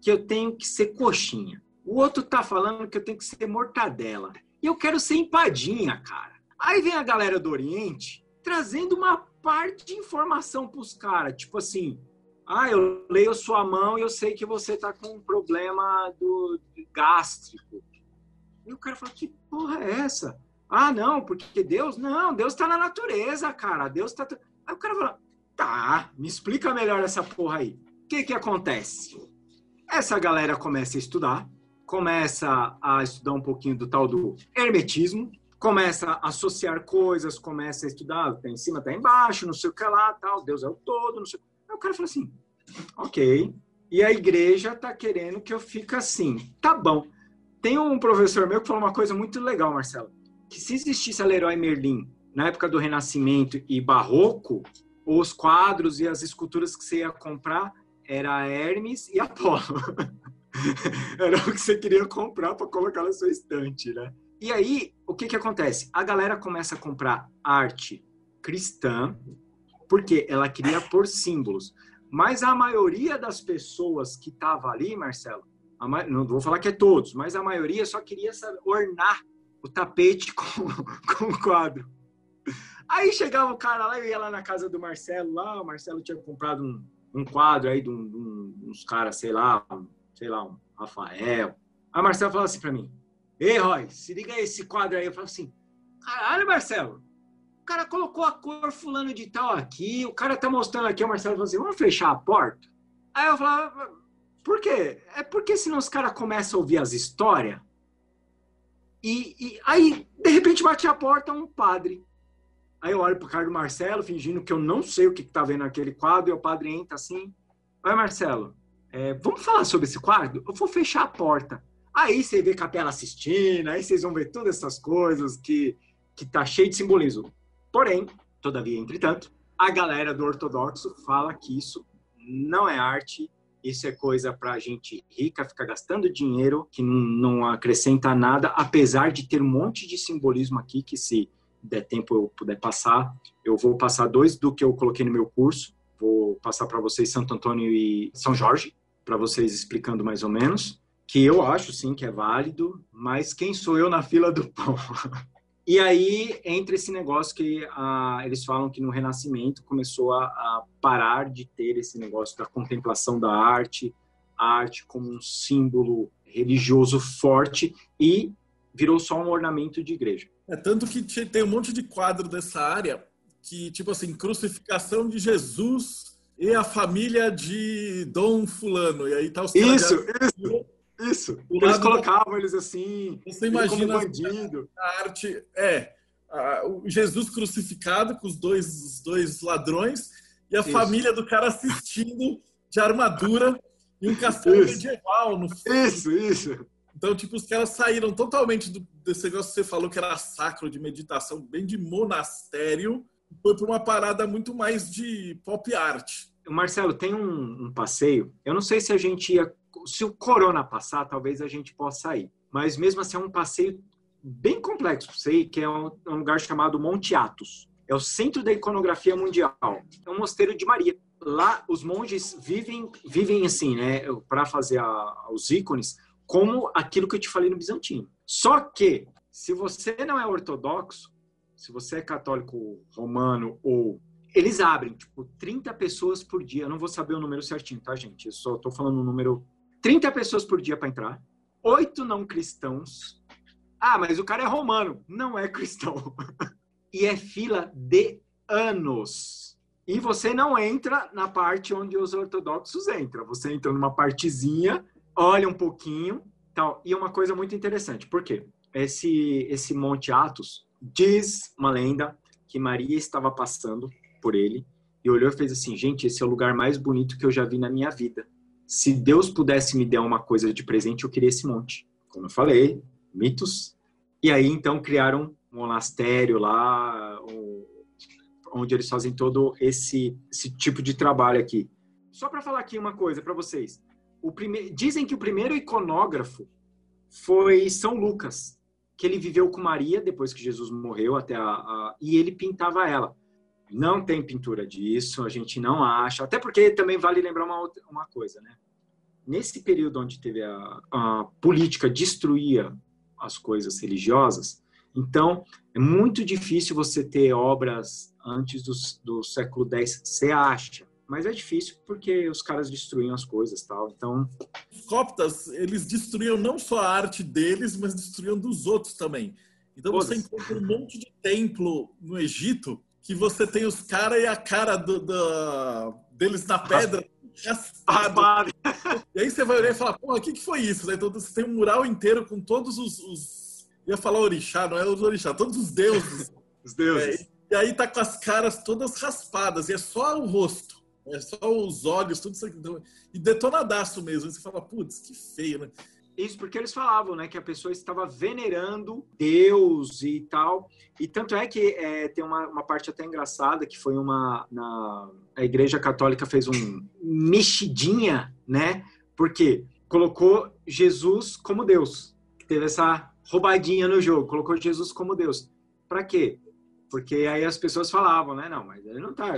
que eu tenho que ser coxinha. O outro tá falando que eu tenho que ser mortadela. E eu quero ser empadinha, cara. Aí vem a galera do Oriente trazendo uma parte de informação para os caras, tipo assim, ah, eu leio sua mão e eu sei que você tá com um problema do gástrico. E o cara fala, que porra é essa? Ah, não, porque Deus, não, Deus está na natureza, cara. Deus tá. Aí o cara fala, tá, me explica melhor essa porra aí. O que que acontece? Essa galera começa a estudar, começa a estudar um pouquinho do tal do hermetismo, começa a associar coisas, começa a estudar, tá em cima, tá embaixo, não sei o que lá, tal, Deus é o todo, não sei. Aí o cara fala assim, ok. E a igreja tá querendo que eu fique assim. Tá bom. Tem um professor meu que falou uma coisa muito legal, Marcelo, que se existisse a Leroy Merlin na época do Renascimento e Barroco, os quadros e as esculturas que você ia comprar era Hermes e Apolo. (laughs) era o que você queria comprar para colocar na sua estante, né? E aí, o que que acontece? A galera começa a comprar arte cristã, porque ela queria pôr símbolos. Mas a maioria das pessoas que tava ali, Marcelo, ma... não vou falar que é todos, mas a maioria só queria ornar o tapete (laughs) com, com o quadro. Aí chegava o cara lá, eu ia lá na casa do Marcelo, lá, o Marcelo tinha comprado um, um quadro aí de, um, de um, uns caras, sei lá, um, sei lá, um Rafael. Aí o Marcelo falava assim para mim, Ei, Roy, se liga esse quadro aí. Eu falo assim, caralho, Marcelo, o cara colocou a cor fulano de tal aqui, o cara tá mostrando aqui, o Marcelo falou assim, vamos fechar a porta? Aí eu falava, por quê? É porque senão os caras começam a ouvir as histórias e, e, aí, de repente, bate a porta um padre. Aí eu olho pro cara do Marcelo, fingindo que eu não sei o que, que tá vendo naquele quadro, e o padre entra assim, vai Marcelo, é, vamos falar sobre esse quadro? Eu vou fechar a porta. Aí você vê Capela assistindo, aí vocês vão ver todas essas coisas que, que tá cheio de simbolismo. Porém, todavia, entretanto, a galera do ortodoxo fala que isso não é arte, isso é coisa para gente rica ficar gastando dinheiro que não, acrescenta nada, apesar de ter um monte de simbolismo aqui que se der tempo eu puder passar, eu vou passar dois do que eu coloquei no meu curso, vou passar para vocês Santo Antônio e São Jorge, para vocês explicando mais ou menos que eu acho sim que é válido, mas quem sou eu na (laughs) fila do pão? e aí entra esse negócio que ah, eles falam que no Renascimento começou a, a, parar de ter esse negócio da contemplação da arte, a arte como um símbolo religioso forte e virou só um ornamento de igreja. É tanto que tem um monte de quadro dessa área que tipo assim crucificação de Jesus e a família de Dom Fulano e aí tá os isso, isso isso. Eles colocavam eles assim. Você imagina bandido. A arte é a, o Jesus crucificado com os dois, os dois ladrões e a Isso. família do cara assistindo de armadura e um castelo isso. medieval. No isso, isso. Então, tipo, os caras saíram totalmente do, desse negócio que você falou que era sacro, de meditação, bem de monastério, foi para uma parada muito mais de pop art. Marcelo, tem um, um, passeio. Eu não sei se a gente ia. Se o corona passar, talvez a gente possa ir. Mas mesmo assim, é um passeio bem complexo, sei, que é um, é um lugar chamado Monte Athos. É o centro da iconografia mundial. É um mosteiro de Maria. Lá, os monges vivem, vivem assim, né, para fazer a, os ícones, como aquilo que eu te falei no Bizantino. Só que, se você não é ortodoxo, se você é católico romano ou eles abrem, tipo, 30 pessoas por dia. Eu não vou saber o número certinho, tá, gente? Eu só tô falando o número. 30 pessoas por dia para entrar. Oito não cristãos. Ah, mas o cara é romano. Não é cristão. (laughs) e é fila de anos. E você não entra na parte onde os ortodoxos entram. Você entra numa partezinha, olha um pouquinho, tal. E uma coisa muito interessante. Por quê? Esse, esse Monte Atos diz uma lenda que Maria estava passando por ele e olhou e fez assim: gente, esse é o lugar mais bonito que eu já vi na minha vida. Se Deus pudesse me dar uma coisa de presente, eu queria esse monte. Como eu falei, mitos. E aí então criaram um monastério lá, onde eles fazem todo esse, esse tipo de trabalho aqui. Só para falar aqui uma coisa para vocês. O prime... Dizem que o primeiro iconógrafo foi São Lucas, que ele viveu com Maria depois que Jesus morreu até a, a... e ele pintava ela. Não tem pintura disso, a gente não acha. Até porque também vale lembrar uma, outra, uma coisa, né? Nesse período onde teve a, a política destruía as coisas religiosas, então é muito difícil você ter obras antes do, do século X. Você acha, mas é difícil porque os caras destruíam as coisas tal. Então, os coptas eles destruíam não só a arte deles, mas destruíam dos outros também. Então você encontra um monte de templo no Egito que você tem os caras e a cara do, do, deles na pedra raspado. e aí você vai olhar e falar, porra, o que, que foi isso? Então você tem um mural inteiro com todos os, os... Eu ia falar orixá, não é os orixá, todos os deuses. (laughs) os deuses. É, e aí tá com as caras todas raspadas, e é só o rosto. É só os olhos, tudo isso aqui. E detonadaço mesmo. Você fala, putz, que feio, né? Isso porque eles falavam, né, que a pessoa estava venerando Deus e tal. E tanto é que é, tem uma, uma, parte até engraçada que foi uma na a Igreja Católica fez um mexidinha, né? Porque colocou Jesus como Deus. Teve essa roubadinha no jogo, colocou Jesus como Deus. Para quê? Porque aí as pessoas falavam, né? Não, mas ele não está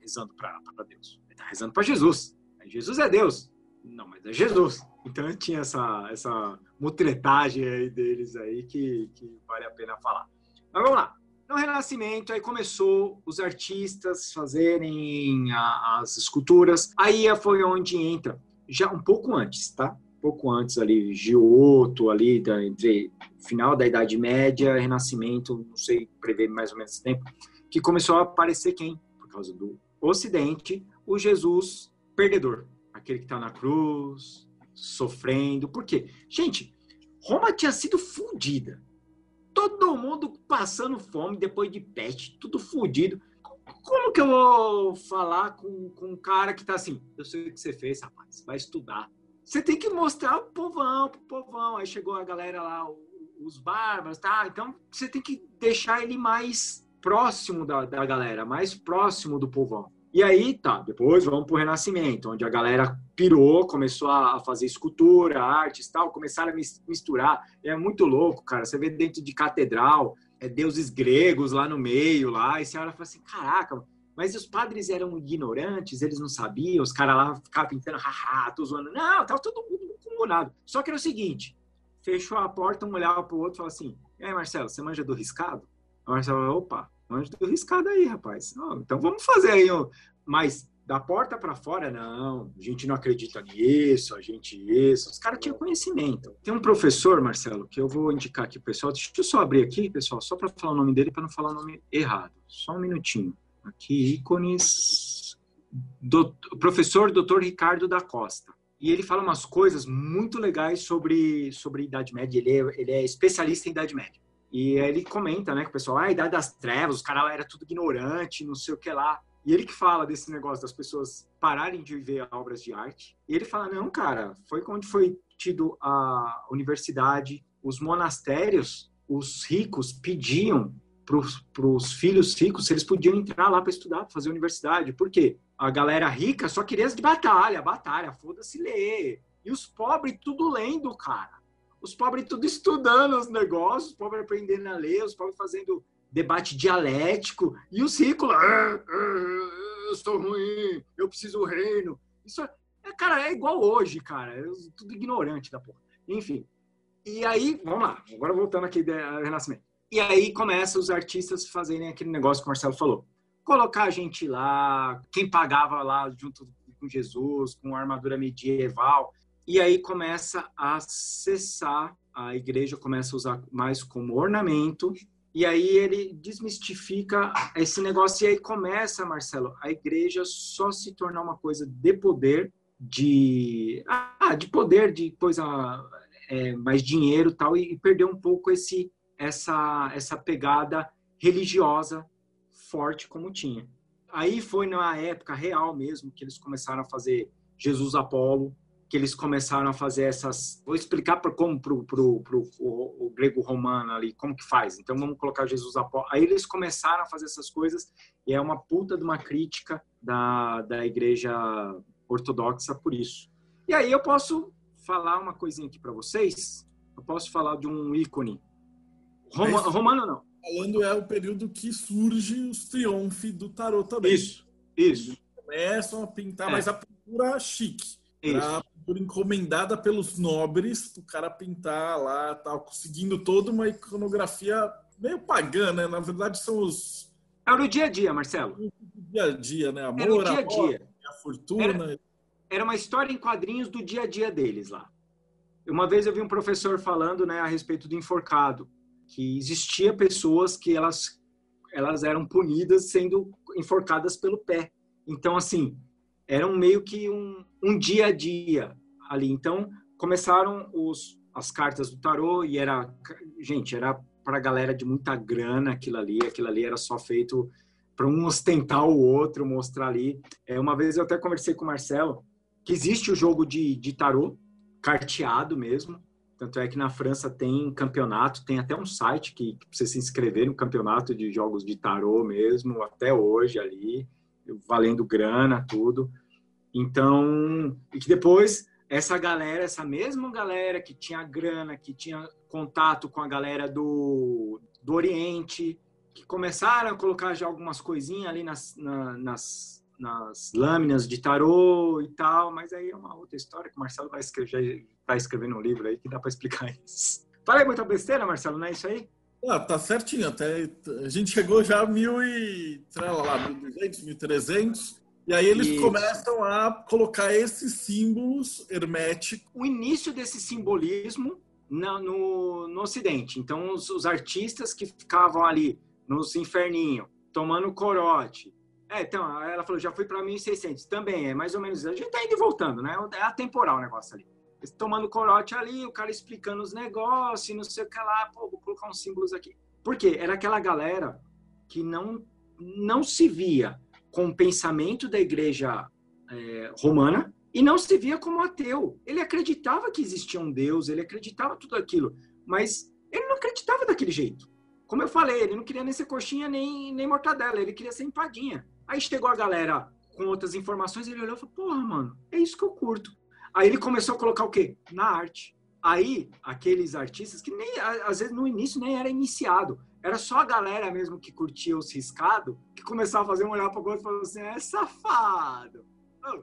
rezando para Deus, ele está rezando para Jesus. Jesus é Deus. Não, mas é Jesus. Então tinha essa, essa mutretagem aí deles aí que, que vale a pena falar. Mas vamos lá. No Renascimento, aí começou os artistas fazerem a, as esculturas. Aí foi onde entra, já um pouco antes, tá? Um pouco antes ali, Giotto, ali, da, entre final da Idade Média, Renascimento, não sei prever mais ou menos esse tempo, que começou a aparecer quem? Por causa do Ocidente, o Jesus perdedor. Aquele que está na cruz, sofrendo. Por quê? Gente, Roma tinha sido fundida. Todo mundo passando fome depois de peste, tudo fudido. Como que eu vou falar com, com um cara que tá assim? Eu sei o que você fez, rapaz, vai estudar. Você tem que mostrar o povão, pro povão. Aí chegou a galera lá, os bárbaros, tá? Então você tem que deixar ele mais próximo da, da galera, mais próximo do povão. E aí, tá, depois vamos pro Renascimento, onde a galera pirou, começou a fazer escultura, artes tal, começaram a misturar. É muito louco, cara. Você vê dentro de catedral, é deuses gregos lá no meio, lá, e você olha e fala assim, caraca, mas os padres eram ignorantes, eles não sabiam, os caras lá ficavam pintando, haha, tô zoando. Não, tava todo mundo comunado. Só que era o seguinte, fechou a porta, um olhava pro outro e falava assim, e aí, Marcelo, você manja do riscado? O Marcelo, opa, Anjo do riscado aí, rapaz. Não, então vamos fazer aí. Mas da porta para fora, não. A gente não acredita nisso, a gente isso. Os caras tinham conhecimento. Tem um professor, Marcelo, que eu vou indicar aqui, pessoal. Deixa eu só abrir aqui, pessoal, só para falar o nome dele, para não falar o nome errado. Só um minutinho. Aqui, ícones. Professor Dr. Ricardo da Costa. E ele fala umas coisas muito legais sobre, sobre Idade Média. Ele é, ele é especialista em Idade Média. E ele comenta, né, que o pessoal, ah, a idade das trevas, os caras era tudo ignorante, não sei o que lá. E ele que fala desse negócio das pessoas pararem de ver obras de arte. E ele fala: não, cara, foi onde foi tido a universidade, os monastérios, os ricos pediam para os filhos ricos se eles podiam entrar lá para estudar, para fazer universidade. Por quê? A galera rica só queria de batalha, batalha, foda-se ler. E os pobres tudo lendo, cara. Os pobres tudo estudando os negócios, os pobres aprendendo a ler, os pobres fazendo debate dialético, e os ricos lá, ah, ah, eu sou ruim, eu preciso do reino. Isso é, é, cara, é igual hoje, cara. É tudo ignorante da porra. Enfim. E aí, vamos lá, agora voltando aqui do Renascimento. E aí começa os artistas fazerem aquele negócio que o Marcelo falou. Colocar a gente lá, quem pagava lá junto com Jesus, com armadura medieval. E aí começa a cessar, a igreja começa a usar mais como ornamento e aí ele desmistifica esse negócio e aí começa, Marcelo, a igreja só se tornar uma coisa de poder, de ah, de poder, de coisa é, mais dinheiro tal e, e perder um pouco esse essa essa pegada religiosa forte como tinha. Aí foi na época real mesmo que eles começaram a fazer Jesus Apolo, que eles começaram a fazer essas. Vou explicar para como pro, pro, pro, o, o grego romano ali como que faz. Então vamos colocar Jesus apóstolo. Aí eles começaram a fazer essas coisas e é uma puta de uma crítica da, da igreja ortodoxa por isso. E aí eu posso falar uma coisinha aqui para vocês. Eu posso falar de um ícone Roma, romano não. Falando é o período que surge os triunfos do tarot também. Isso, isso. Eles começam a pintar, é. mas a pintura chique. Isso por encomendada pelos nobres, o cara pintar lá, tal, conseguindo toda uma iconografia meio pagã, né? Na verdade, são os. É no dia a dia, Marcelo. No dia a dia, né? Amor, é no dia a dia. A fortuna. Era, era, uma história em quadrinhos do dia a dia deles lá. Uma vez eu vi um professor falando, né, a respeito do enforcado, que existia pessoas que elas elas eram punidas sendo enforcadas pelo pé. Então, assim, era um meio que um, um dia a dia ali. Então, começaram os, as cartas do tarô e era, gente, era para galera de muita grana aquilo ali, aquilo ali era só feito para um ostentar o outro, mostrar ali. É, uma vez eu até conversei com o Marcelo que existe o jogo de, de tarô, carteado mesmo, tanto é que na França tem campeonato, tem até um site que, que você se inscrever no campeonato de jogos de tarô mesmo, até hoje ali, valendo grana, tudo. Então, e que depois essa galera, essa mesma galera que tinha grana, que tinha contato com a galera do, do Oriente, que começaram a colocar já algumas coisinhas ali nas, na, nas, nas lâminas de tarô e tal, mas aí é uma outra história que o Marcelo vai escrever, está escrevendo um livro aí que dá para explicar (laughs) isso. Falei muita besteira, Marcelo, não é isso aí? Ah, tá certinho, até a gente chegou já a mil e, sei lá, 1.200, 1.300, e aí eles começam a colocar esses símbolos herméticos. O início desse simbolismo no, no, no Ocidente. Então, os, os, artistas que ficavam ali nos inferninhos, tomando corote. É, então, ela falou, já fui para 1600. Também é mais ou menos. A gente tá indo e voltando, né? É atemporal o negócio ali. Tomando corote ali, o cara explicando os negócios, não sei o que lá. Pô, vou colocar uns símbolos aqui. Por quê? Era aquela galera que não, não se via com o pensamento da igreja é, romana e não se via como ateu. Ele acreditava que existia um Deus, ele acreditava tudo aquilo, mas ele não acreditava daquele jeito. Como eu falei, ele não queria nem ser coxinha nem, nem mortadela, ele queria ser empadinha. Aí chegou a galera com outras informações, ele olhou e falou: Porra, mano, é isso que eu curto. Aí ele começou a colocar o quê? Na arte. Aí, aqueles artistas que nem, às vezes, no início nem era iniciado, era só a galera mesmo que curtia os riscados, que começava a fazer um olhar para o outro e falava assim, é safado. Oh,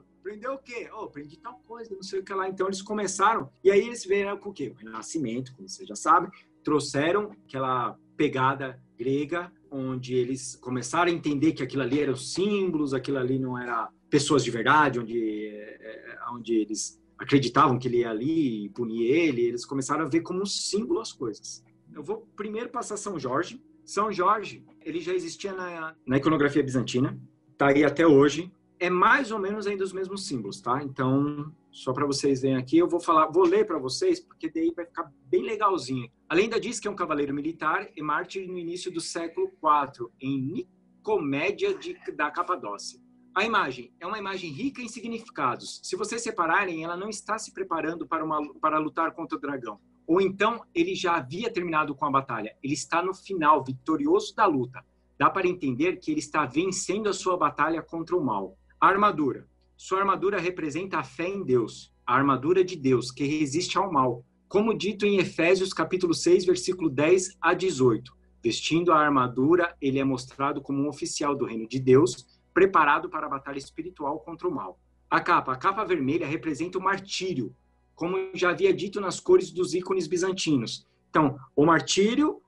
o quê? Oh, prendi tal coisa, não sei o que lá. Então eles começaram, e aí eles vieram com o quê? O Renascimento, como você já sabe, trouxeram aquela pegada grega, onde eles começaram a entender que aquilo ali eram símbolos, aquilo ali não era pessoas de verdade, onde, é, onde eles acreditavam que ele ia ali e punir ele, eles começaram a ver como um símbolo as coisas. Eu vou primeiro passar São Jorge. São Jorge, ele já existia na, na iconografia bizantina, tá aí até hoje. É mais ou menos ainda os mesmos símbolos, tá? Então, só para vocês verem aqui, eu vou falar, vou ler para vocês, porque daí vai ficar bem legalzinho. A lenda diz que é um cavaleiro militar e mártir no início do século IV, em Comédia de, da Capadócia. A imagem é uma imagem rica em significados. Se vocês separarem, ela não está se preparando para, uma, para lutar contra o dragão. Ou então ele já havia terminado com a batalha. Ele está no final, vitorioso da luta. Dá para entender que ele está vencendo a sua batalha contra o mal. A armadura. Sua armadura representa a fé em Deus, a armadura de Deus que resiste ao mal. Como dito em Efésios capítulo 6, versículo 10 a 18. Vestindo a armadura, ele é mostrado como um oficial do reino de Deus preparado para a batalha espiritual contra o mal. A capa, a capa vermelha representa o martírio, como já havia dito nas cores dos ícones bizantinos. Então, o martírio,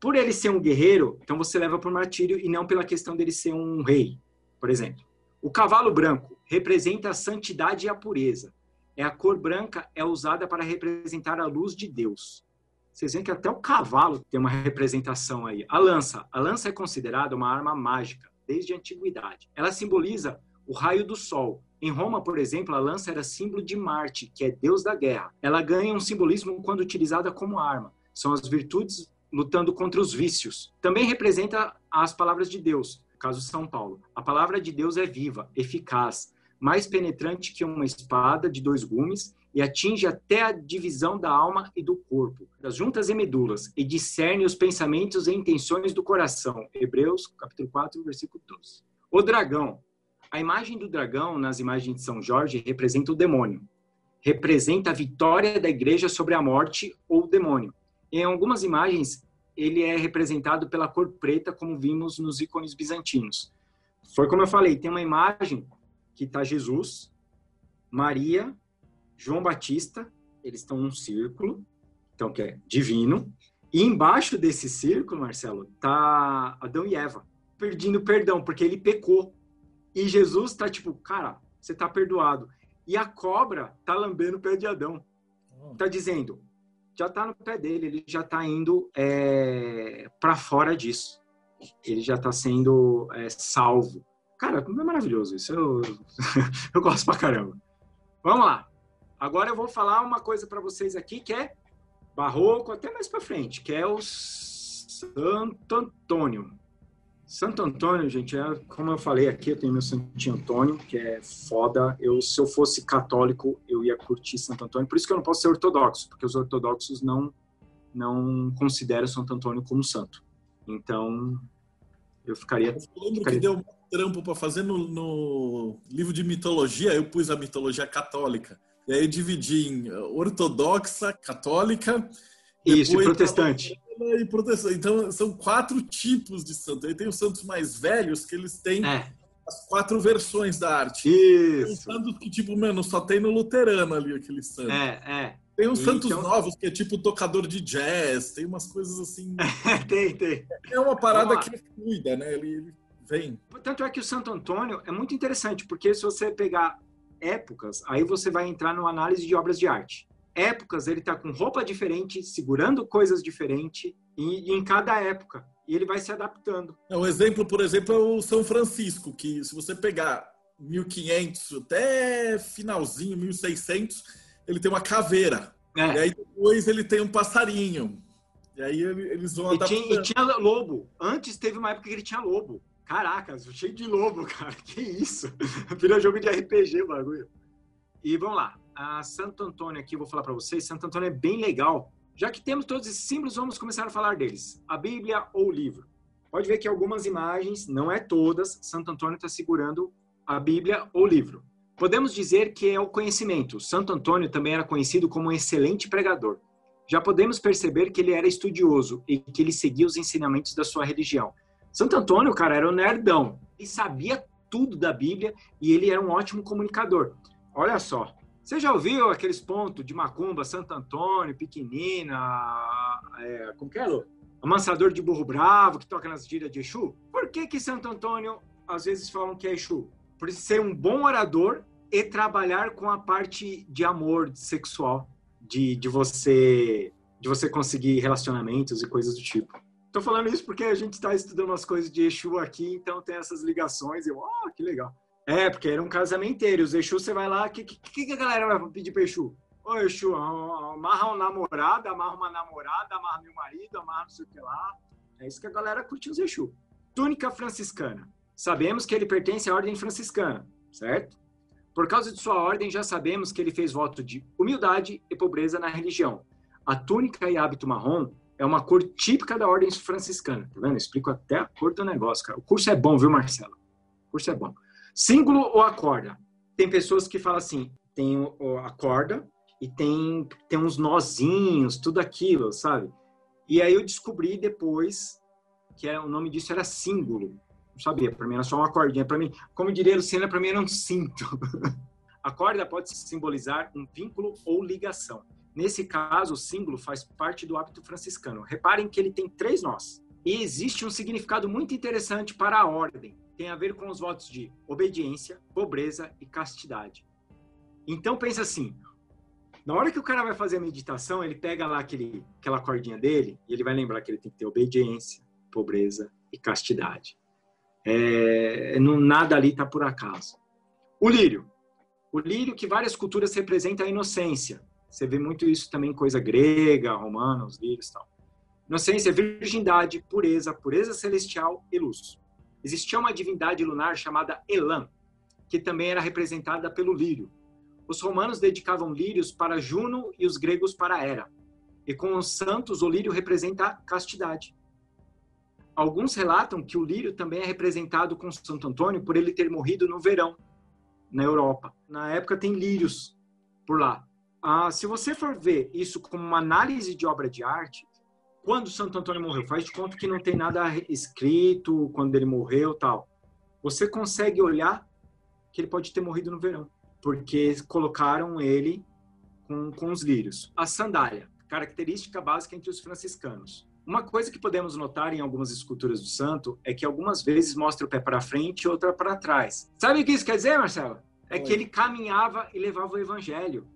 por ele ser um guerreiro, então você leva por martírio e não pela questão dele ser um rei, por exemplo. O cavalo branco representa a santidade e a pureza. É a cor branca é usada para representar a luz de Deus. Vocês veem que até o cavalo tem uma representação aí. A lança, a lança é considerada uma arma mágica desde a antiguidade. Ela simboliza o raio do sol. Em Roma, por exemplo, a lança era símbolo de Marte, que é deus da guerra. Ela ganha um simbolismo quando utilizada como arma. São as virtudes lutando contra os vícios. Também representa as palavras de Deus, no caso São Paulo. A palavra de Deus é viva, eficaz, mais penetrante que uma espada de dois gumes e atinge até a divisão da alma e do corpo, das juntas e medulas, e discerne os pensamentos e intenções do coração. Hebreus, capítulo 4, versículo 12. O dragão. A imagem do dragão nas imagens de São Jorge representa o demônio. Representa a vitória da igreja sobre a morte ou o demônio. Em algumas imagens, ele é representado pela cor preta, como vimos nos ícones bizantinos. Foi como eu falei, tem uma imagem que está Jesus, Maria João Batista, eles estão num círculo, então que é divino, e embaixo desse círculo, Marcelo, tá Adão e Eva pedindo perdão porque ele pecou. E Jesus está tipo, cara, você está perdoado. E a cobra tá lambendo o pé de Adão. Tá dizendo, já tá no pé dele, ele já tá indo é, para fora disso. Ele já tá sendo é, salvo. Cara, é maravilhoso isso. Eu, (laughs) eu gosto pra caramba. Vamos lá. Agora eu vou falar uma coisa para vocês aqui que é barroco até mais para frente, que é o Santo Antônio. Santo Antônio, gente, é, como eu falei aqui, eu tenho meu Santinho Antônio, que é foda. Eu, se eu fosse católico, eu ia curtir Santo Antônio. Por isso que eu não posso ser ortodoxo, porque os ortodoxos não não consideram Santo Antônio como santo. Então, eu ficaria. Eu lembro ficaria... que deu um trampo para fazer no, no livro de mitologia, eu pus a mitologia católica. E aí dividi em ortodoxa, católica. Isso, e protestante. E protestante. Então, são quatro tipos de santo. Aí tem os santos mais velhos, que eles têm é. as quatro versões da arte. Isso. Tem santos que, tipo, mano, só tem no luterano ali aquele santo. É, é. Tem uns santos então... novos, que é tipo tocador de jazz, tem umas coisas assim. (laughs) tem, tem. É uma parada que cuida, né? Ele, ele vem. Tanto é que o Santo Antônio é muito interessante, porque se você pegar épocas, aí você vai entrar no análise de obras de arte. Épocas, ele está com roupa diferente, segurando coisas diferentes, e, e, em cada época. E ele vai se adaptando. É, um exemplo, por exemplo, é o São Francisco, que se você pegar 1500 até finalzinho, 1600, ele tem uma caveira. É. E aí depois ele tem um passarinho. E aí eles vão e adaptando. Tinha, e tinha lobo. Antes teve uma época que ele tinha lobo. Caracas, cheio de lobo, (laughs) cara. Que isso? Vira jogo de RPG o bagulho. E vamos lá. A Santo Antônio aqui, eu vou falar para vocês. Santo Antônio é bem legal. Já que temos todos esses símbolos, vamos começar a falar deles. A Bíblia ou o livro. Pode ver que algumas imagens, não é todas, Santo Antônio está segurando a Bíblia ou o livro. Podemos dizer que é o conhecimento. Santo Antônio também era conhecido como um excelente pregador. Já podemos perceber que ele era estudioso e que ele seguia os ensinamentos da sua religião. Santo Antônio, cara, era um nerdão. Ele sabia tudo da Bíblia e ele era um ótimo comunicador. Olha só, você já ouviu aqueles pontos de Macumba, Santo Antônio, Pequenina, é, como que é, Lô? Amansador de burro bravo, que toca nas gírias de Exu? Por que que Santo Antônio, às vezes, falam que é Exu? Por ser um bom orador e trabalhar com a parte de amor sexual, de, de você de você conseguir relacionamentos e coisas do tipo. Tô falando isso porque a gente está estudando umas coisas de Exu aqui, então tem essas ligações. Eu, oh, que legal. É, porque era um casamenteiro. Os Exu, você vai lá, o que, que, que, a galera vai pedir para Exu? Ô, Exu, amarra um namorado, amarra uma namorada, amarra meu marido, amarra não sei o que lá. É isso que a galera curte os Exu. túnica franciscana. Sabemos que ele pertence à ordem franciscana, certo? Por causa de sua ordem, já sabemos que ele fez voto de humildade e pobreza na religião. A túnica e hábito marrom é uma cor típica da ordem franciscana. Tá vendo? Explico até a cor do negócio, cara. O curso é bom, viu, Marcelo? O curso é bom. Símbolo ou a corda? Tem pessoas que falam assim, tem a corda e tem, tem uns nozinhos, tudo aquilo, sabe? E aí eu descobri depois que é, o nome disso era símbolo. Não sabia, para mim era só uma cordinha. Para mim, como diria Luciana, para mim era um cinto. (laughs) a corda pode simbolizar um vínculo ou ligação. Nesse caso, o símbolo faz parte do hábito franciscano. Reparem que ele tem três nós. E existe um significado muito interessante para a ordem tem a ver com os votos de obediência, pobreza e castidade. Então pensa assim, na hora que o cara vai fazer a meditação, ele pega lá aquele, aquela cordinha dele e ele vai lembrar que ele tem que ter obediência, pobreza e castidade. É, não, nada ali está por acaso. O lírio. O lírio que várias culturas representa a inocência. Você vê muito isso também em coisa grega, romana, os lírios e tal. Inocência, virgindade, pureza, pureza celestial e luz existia uma divindade lunar chamada Elan, que também era representada pelo lírio. Os romanos dedicavam lírios para Juno e os gregos para Hera. E com os santos, o lírio representa a castidade. Alguns relatam que o lírio também é representado com Santo Antônio por ele ter morrido no verão, na Europa. Na época tem lírios por lá. Ah, se você for ver isso como uma análise de obra de arte, quando Santo Antônio morreu, faz de conta que não tem nada escrito quando ele morreu tal. Você consegue olhar que ele pode ter morrido no verão, porque colocaram ele com, com os lírios. A sandália, característica básica entre os franciscanos. Uma coisa que podemos notar em algumas esculturas do santo é que algumas vezes mostra o pé para frente e outra para trás. Sabe o que isso quer dizer, Marcelo? É Oi. que ele caminhava e levava o evangelho.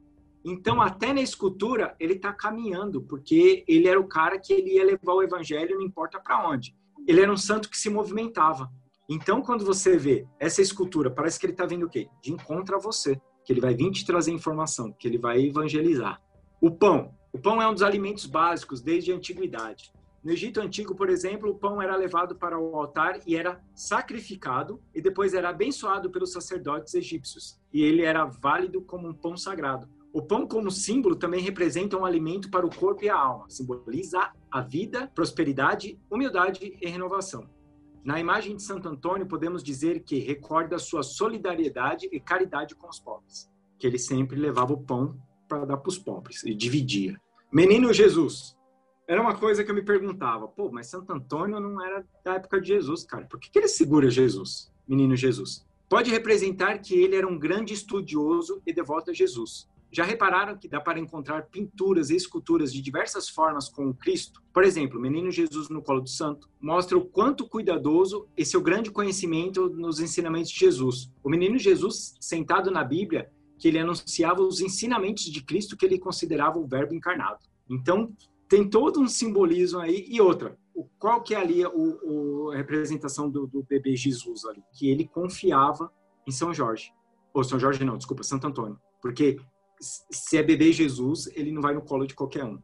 Então, até na escultura, ele está caminhando, porque ele era o cara que ele ia levar o evangelho, não importa para onde. Ele era um santo que se movimentava. Então, quando você vê essa escultura, parece que ele está vindo o quê? De encontro a você, que ele vai vir te trazer informação, que ele vai evangelizar. O pão. O pão é um dos alimentos básicos desde a antiguidade. No Egito Antigo, por exemplo, o pão era levado para o altar e era sacrificado e depois era abençoado pelos sacerdotes egípcios. E ele era válido como um pão sagrado. O pão, como símbolo, também representa um alimento para o corpo e a alma. Simboliza a vida, prosperidade, humildade e renovação. Na imagem de Santo Antônio, podemos dizer que recorda sua solidariedade e caridade com os pobres, que ele sempre levava o pão para dar para os pobres e dividia. Menino Jesus. Era uma coisa que eu me perguntava, pô, mas Santo Antônio não era da época de Jesus, cara. Por que, que ele segura Jesus, menino Jesus? Pode representar que ele era um grande estudioso e devoto a Jesus. Já repararam que dá para encontrar pinturas e esculturas de diversas formas com o Cristo? Por exemplo, menino Jesus no colo do santo mostra o quanto cuidadoso e seu grande conhecimento nos ensinamentos de Jesus. O menino Jesus sentado na Bíblia, que ele anunciava os ensinamentos de Cristo que ele considerava o verbo encarnado. Então, tem todo um simbolismo aí. E outra, qual que é ali a representação do, do bebê Jesus ali? Que ele confiava em São Jorge. Ou São Jorge não, desculpa, Santo Antônio. Porque se é bebê Jesus, ele não vai no colo de qualquer um.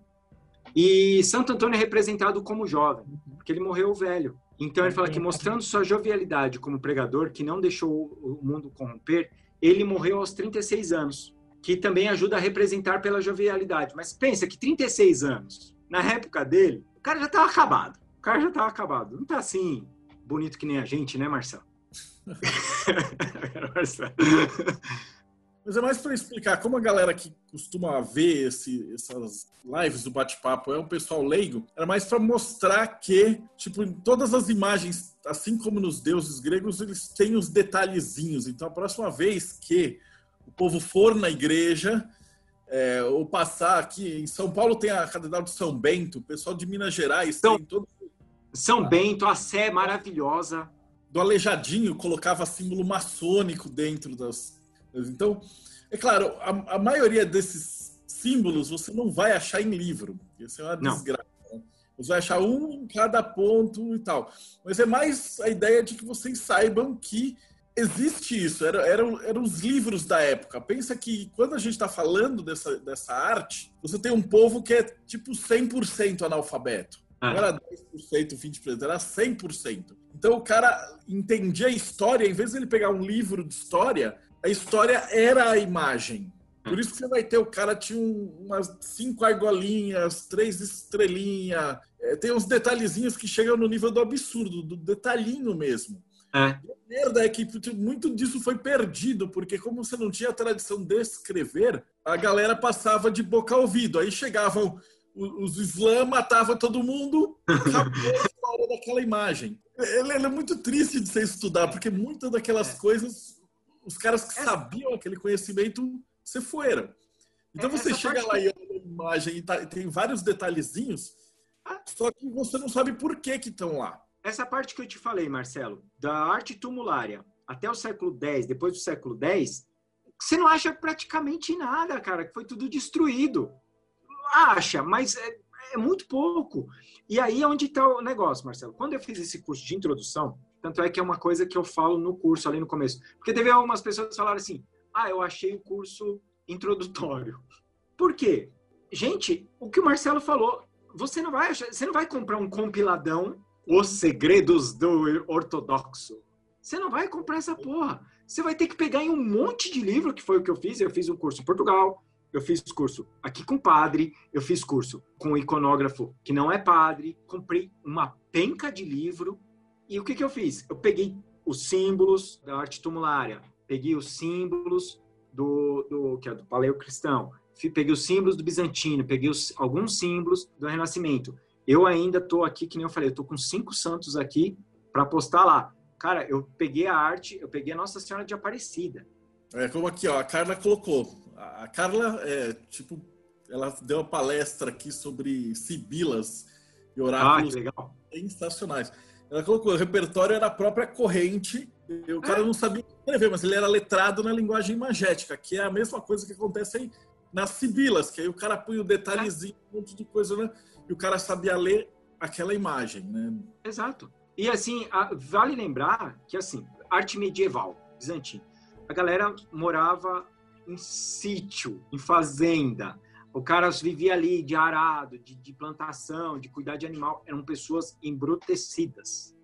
E Santo Antônio é representado como jovem, porque ele morreu velho. Então ele fala que mostrando sua jovialidade como pregador, que não deixou o mundo corromper, ele morreu aos 36 anos, que também ajuda a representar pela jovialidade. Mas pensa que 36 anos, na época dele, o cara já estava acabado. O cara já estava acabado. Não tá assim bonito que nem a gente, né, Marcelo? (laughs) (laughs) Marcelo. Mas é mais para explicar como a galera que costuma ver esse, essas lives do bate-papo é um pessoal leigo, era mais para mostrar que, tipo, em todas as imagens, assim como nos deuses gregos, eles têm os detalhezinhos. Então, a próxima vez que o povo for na igreja, é, ou passar aqui, em São Paulo tem a Catedral de São Bento, o pessoal de Minas Gerais São, tem todo. São Bento, a Sé é maravilhosa. Do Aleijadinho colocava símbolo maçônico dentro das então, é claro, a, a, maioria desses símbolos você não vai achar em livro. Isso é uma não. desgraça. Né? Você vai achar um em cada ponto e tal. Mas é mais a ideia de que vocês saibam que existe isso. Eram era, era os livros da época. Pensa que quando a gente está falando dessa, dessa arte, você tem um povo que é tipo 100% analfabeto. Ah. Não era 10%, 20%, era 100%. Então o cara entendia a história, em vez de ele pegar um livro de história, a história era a imagem. Por isso que você vai ter o cara tinha umas cinco argolinhas, três estrelinhas, é, tem uns detalhezinhos que chegam no nível do absurdo, do detalhinho mesmo. É. A merda é que muito disso foi perdido, porque como você não tinha a tradição de escrever, a galera passava de boca ao ouvido. Aí chegavam os Islã, matava todo mundo, acabou a história daquela imagem. Ele, ele, é muito triste de você estudar, porque muitas daquelas é. coisas, os caras que sabiam aquele conhecimento se foram. Então é, você chega lá e olha a imagem e tá, tem vários detalhezinhos, ah. só que você não sabe por que que estão lá. Essa parte que eu te falei, Marcelo, da arte tumulária até o século X, depois do século X, você não acha praticamente nada, cara, que foi tudo destruído. Acha, mas é, é muito pouco. E aí é onde está o negócio, Marcelo. Quando eu fiz esse curso de introdução, tanto é que é uma coisa que eu falo no curso ali no começo, porque teve algumas pessoas que falaram assim: ah, eu achei o curso introdutório. Por quê? Gente, o que o Marcelo falou, você não vai, você não vai comprar um compiladão os Segredos do Ortodoxo. Você não vai comprar essa porra. Você vai ter que pegar em um monte de livro, que foi o que eu fiz. Eu fiz um curso em Portugal, eu fiz curso aqui com padre, eu fiz curso com um iconógrafo que não é padre, comprei uma penca de livro. E o que, que eu fiz? Eu peguei os símbolos da arte tumulária, peguei os símbolos do, do que é do paleocristão, peguei os símbolos do bizantino, peguei os, alguns símbolos do renascimento. Eu ainda tô aqui, que nem eu falei, eu tô com cinco santos aqui para postar lá. Cara, eu peguei a arte, eu peguei a Nossa Senhora de Aparecida. É como aqui, ó, a Carla colocou. A Carla, é, tipo, ela deu uma palestra aqui sobre sibilas e oráculos ah, sensacionais. Ela colocou, o repertório era a própria corrente, o cara é. não sabia escrever, mas ele era letrado na linguagem imagética, que é a mesma coisa que acontece aí nas sibilas, que aí o cara põe o detalhezinho, um monte de coisa, né? e o cara sabia ler aquela imagem, né? Exato. E assim, vale lembrar que assim, arte medieval, bizantina, a galera morava em sítio, em fazenda. O cara vivia ali de arado, de, de plantação, de cuidar de animal. Eram pessoas embrutecidas.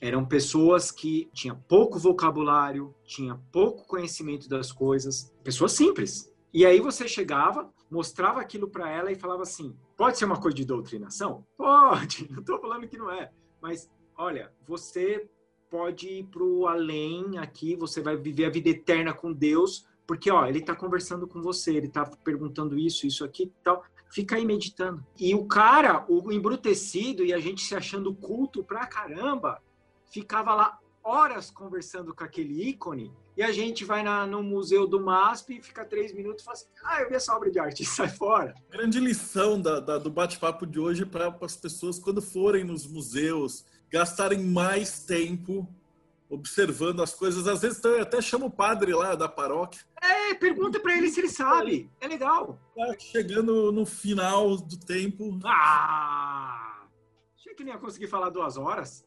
Eram pessoas que tinham pouco vocabulário, tinham pouco conhecimento das coisas. Pessoas simples. E aí você chegava, mostrava aquilo para ela e falava assim: Pode ser uma coisa de doutrinação? Pode, (laughs) não estou falando que não é. Mas, olha, você pode ir para o além aqui, você vai viver a vida eterna com Deus, porque, ó, ele está conversando com você, ele está perguntando isso, isso aqui e tal. Fica aí meditando. E o cara, o embrutecido e a gente se achando culto pra caramba, ficava lá horas conversando com aquele ícone e a gente vai na, no museu do MASP e fica três minutos e fala assim, ah, eu vi essa obra de arte (laughs) sai fora. Grande lição da, da, do bate-papo de hoje para as pessoas, quando forem nos museus, gastarem mais tempo observando as coisas. Às vezes eu até chamo o padre lá da paróquia. É, pergunta para ele se ele sabe. É legal. Tá chegando no final do tempo. Ah! Achei que nem ia conseguir falar duas horas.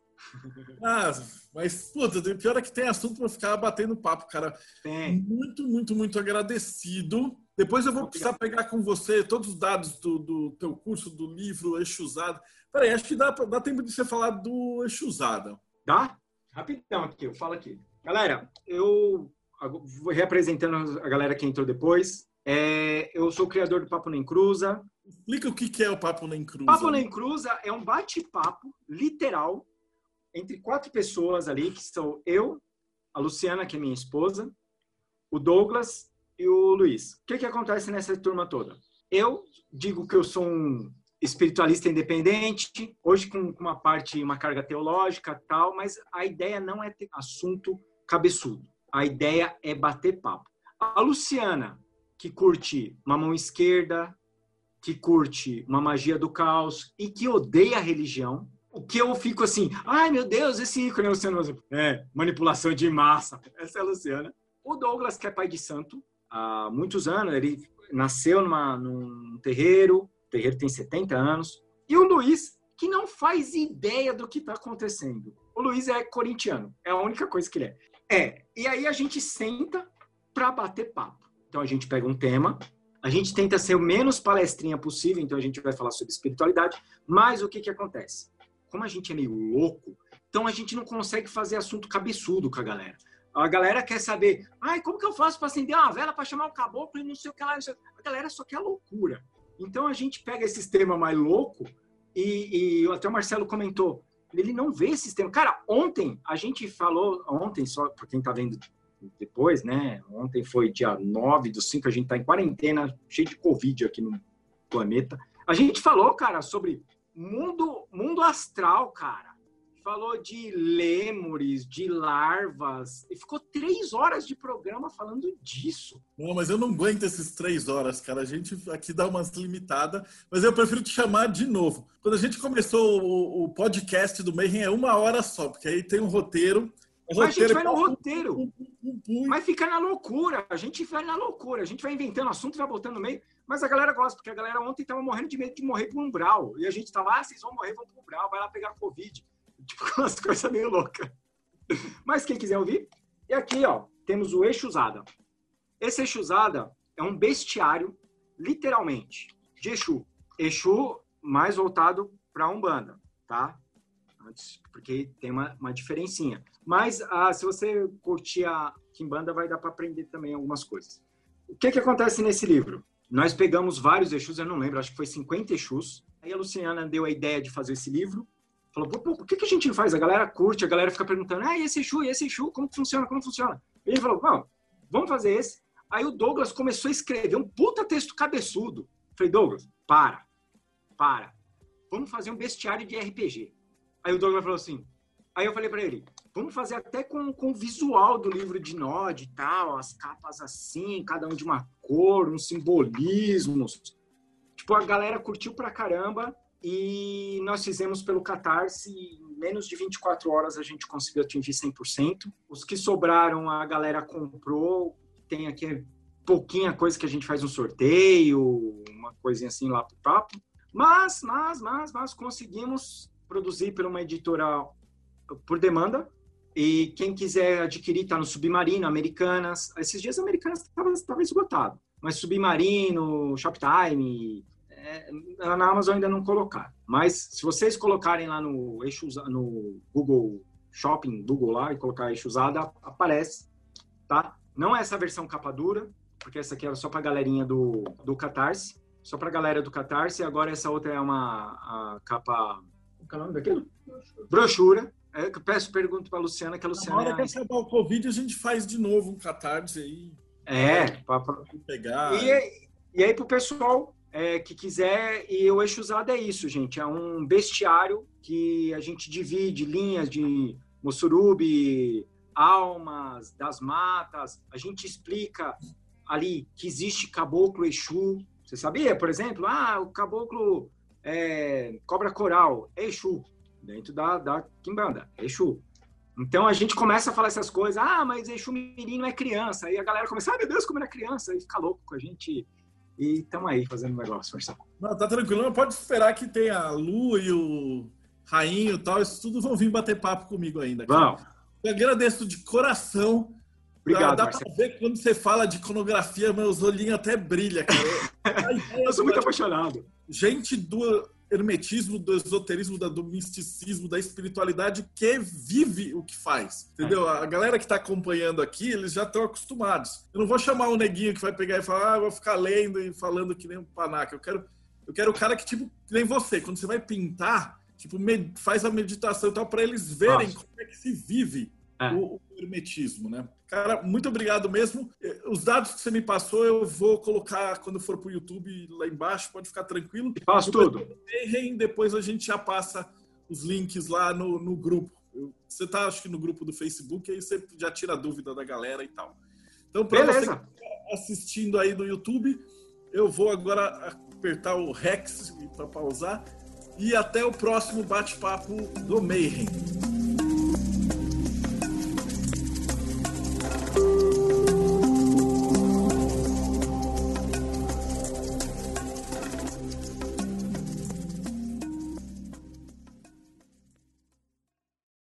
Ah, mas, puta, o pior é que tem assunto para ficar batendo papo, cara. Tem. Muito, muito, muito agradecido. Depois eu vou precisar pegar com você todos os dados do, do teu curso, do livro Exusada. Peraí, acho que dá, dá tempo de você falar do Exusada. Dá? Rapidão aqui, eu falo aqui. Galera, eu vou representando a galera que entrou depois. É, eu sou o criador do Papo Nem Cruza. Explica o que é o Papo Nem Cruza. Papo Nem Cruza é um bate-papo literal entre quatro pessoas ali, que são eu, a Luciana, que é minha esposa, o Douglas e o Luiz. O que, que acontece nessa turma toda? Eu digo que eu sou um espiritualista independente, hoje com uma parte, uma carga teológica tal, mas a ideia não é ter assunto cabeçudo. A ideia é bater papo. A Luciana, que curte uma mão esquerda, que curte uma magia do caos e que odeia a religião, o que eu fico assim, ai meu Deus, esse ícone é Luciano É, manipulação de massa. Essa é a Luciana. O Douglas, que é pai de santo, há muitos anos, ele nasceu numa, num terreiro, o terreiro tem 70 anos. E o Luiz, que não faz ideia do que está acontecendo. O Luiz é corintiano, é a única coisa que ele é. É, e aí a gente senta para bater papo. Então a gente pega um tema, a gente tenta ser o menos palestrinha possível, então a gente vai falar sobre espiritualidade, mas o que, que acontece? como a gente é meio louco, Então a gente não consegue fazer assunto cabeçudo com a galera. A galera quer saber, ai, como que eu faço para acender uma vela para chamar o caboclo e não sei o que lá. A galera só quer loucura. Então a gente pega esse tema mais louco e, e até o Marcelo comentou, ele não vê esse sistema. Cara, ontem a gente falou, ontem, só para quem está vendo depois, né? Ontem foi dia 9 do 5, a gente está em quarentena, cheio de Covid aqui no planeta. A gente falou, cara, sobre mundo, mundo astral, cara falou de lêmures, de larvas, e ficou três horas de programa falando disso. Não, mas eu não aguento esses três horas, cara. A gente aqui dá umas limitadas, mas eu prefiro te chamar de novo. Quando a gente começou o, o podcast do Mayhem é uma hora só, porque aí tem um roteiro. Mas a gente vai no roteiro. Mas fica na loucura. A gente vai na loucura. A gente vai inventando assunto, vai botando no meio. Mas a galera gosta, porque a galera ontem tava morrendo de medo de morrer por um brau. E a gente tava, ah, vocês vão morrer, vão pro brau, vai lá pegar Covid. Tipo, (laughs) umas coisas meio loucas. Mas quem quiser ouvir, e aqui, ó, temos o Exusada. Esse Exusada é um bestiário, literalmente, de Exu. Exu mais voltado para Umbanda, tá? Porque tem uma, uma diferencinha. Mas ah, se você curtir a Kimbanda, vai dar para aprender também algumas coisas. O que, que acontece nesse livro? Nós pegamos vários Exus, eu não lembro, acho que foi 50 Exus. Aí a Luciana deu a ideia de fazer esse livro. Falou, por que, que a gente faz? A galera curte, a galera fica perguntando, ah, esse Exu, esse Exu, como funciona, como funciona? E ele falou, não, vamos fazer esse. Aí o Douglas começou a escrever um puta texto cabeçudo. Falei, Douglas, para, para. Vamos fazer um bestiário de RPG. Aí o Douglas falou assim, aí eu falei para ele, vamos fazer até com, com o visual do livro de Nod e tal, as capas assim, cada um de uma cor, uns simbolismos. Tipo, a galera curtiu pra caramba e nós fizemos pelo Catarse, em menos de 24 horas a gente conseguiu atingir 100%. Os que sobraram, a galera comprou. Tem aqui pouquinha coisa que a gente faz um sorteio, uma coisinha assim lá pro papo. Mas, mas, mas, mas conseguimos produzir por uma editora por demanda. E quem quiser adquirir está no Submarino, Americanas. Esses dias Americanas estava esgotado. Mas Submarino, Shoptime, é, na Amazon ainda não colocar. Mas se vocês colocarem lá no eixo no Google Shopping, Google lá e colocar eixo usada, aparece, tá? Não é essa versão capa dura, porque essa aqui era só para galerinha do, do Catarse, só para galera do Catarse, e agora essa outra é uma capa. É o nome daquilo? Brochura. É, eu peço, pergunto para a Luciana, que a Luciana. Na hora é... que acabar o Covid, a gente faz de novo um Catarse aí. É, para pegar. E, e aí, para o pessoal é, que quiser. E o eixo usado é isso, gente. É um bestiário que a gente divide linhas de Mossurubi, almas, das matas. A gente explica ali que existe caboclo Exu. Você sabia, por exemplo? Ah, o caboclo é, cobra coral é Exu, dentro da, da Kimbanda, é Exu. Então a gente começa a falar essas coisas, ah, mas Exu Mirim não é criança. Aí a galera começa, ah, meu Deus, como era criança, e fica louco com a gente e estamos aí fazendo negócio, Marcelo. Não, tá tranquilo. Pode esperar que tenha a Lu e o Rainho e tal. Isso tudo vão vir bater papo comigo ainda. Vamos. Eu agradeço de coração. Obrigado, Dá Marcelo. pra ver quando você fala de iconografia, meus olhinhos até brilham, cara. (laughs) Eu sou muito apaixonado. Gente do hermetismo, do esoterismo, do misticismo, da espiritualidade que vive o que faz. Entendeu? É. A galera que está acompanhando aqui, eles já estão acostumados. Eu não vou chamar um neguinho que vai pegar e falar, ah, vou ficar lendo e falando que nem um panaca. Eu quero, eu quero o cara que, tipo, que nem você. Quando você vai pintar, tipo, faz a meditação e tal, para eles verem Nossa. como é que se vive é. o, hermetismo, né? Cara, muito obrigado mesmo. Eh, os dados que você me passou, eu vou colocar quando for para o YouTube lá embaixo, pode ficar tranquilo. Faz tudo. Depois a gente já passa os links lá no, no grupo. Você tá, acho que no grupo do Facebook, aí você já tira a dúvida da galera e tal. Então, para você que tá assistindo aí no YouTube, eu vou agora apertar o Rex para pausar. E até o próximo bate-papo do Mayhem.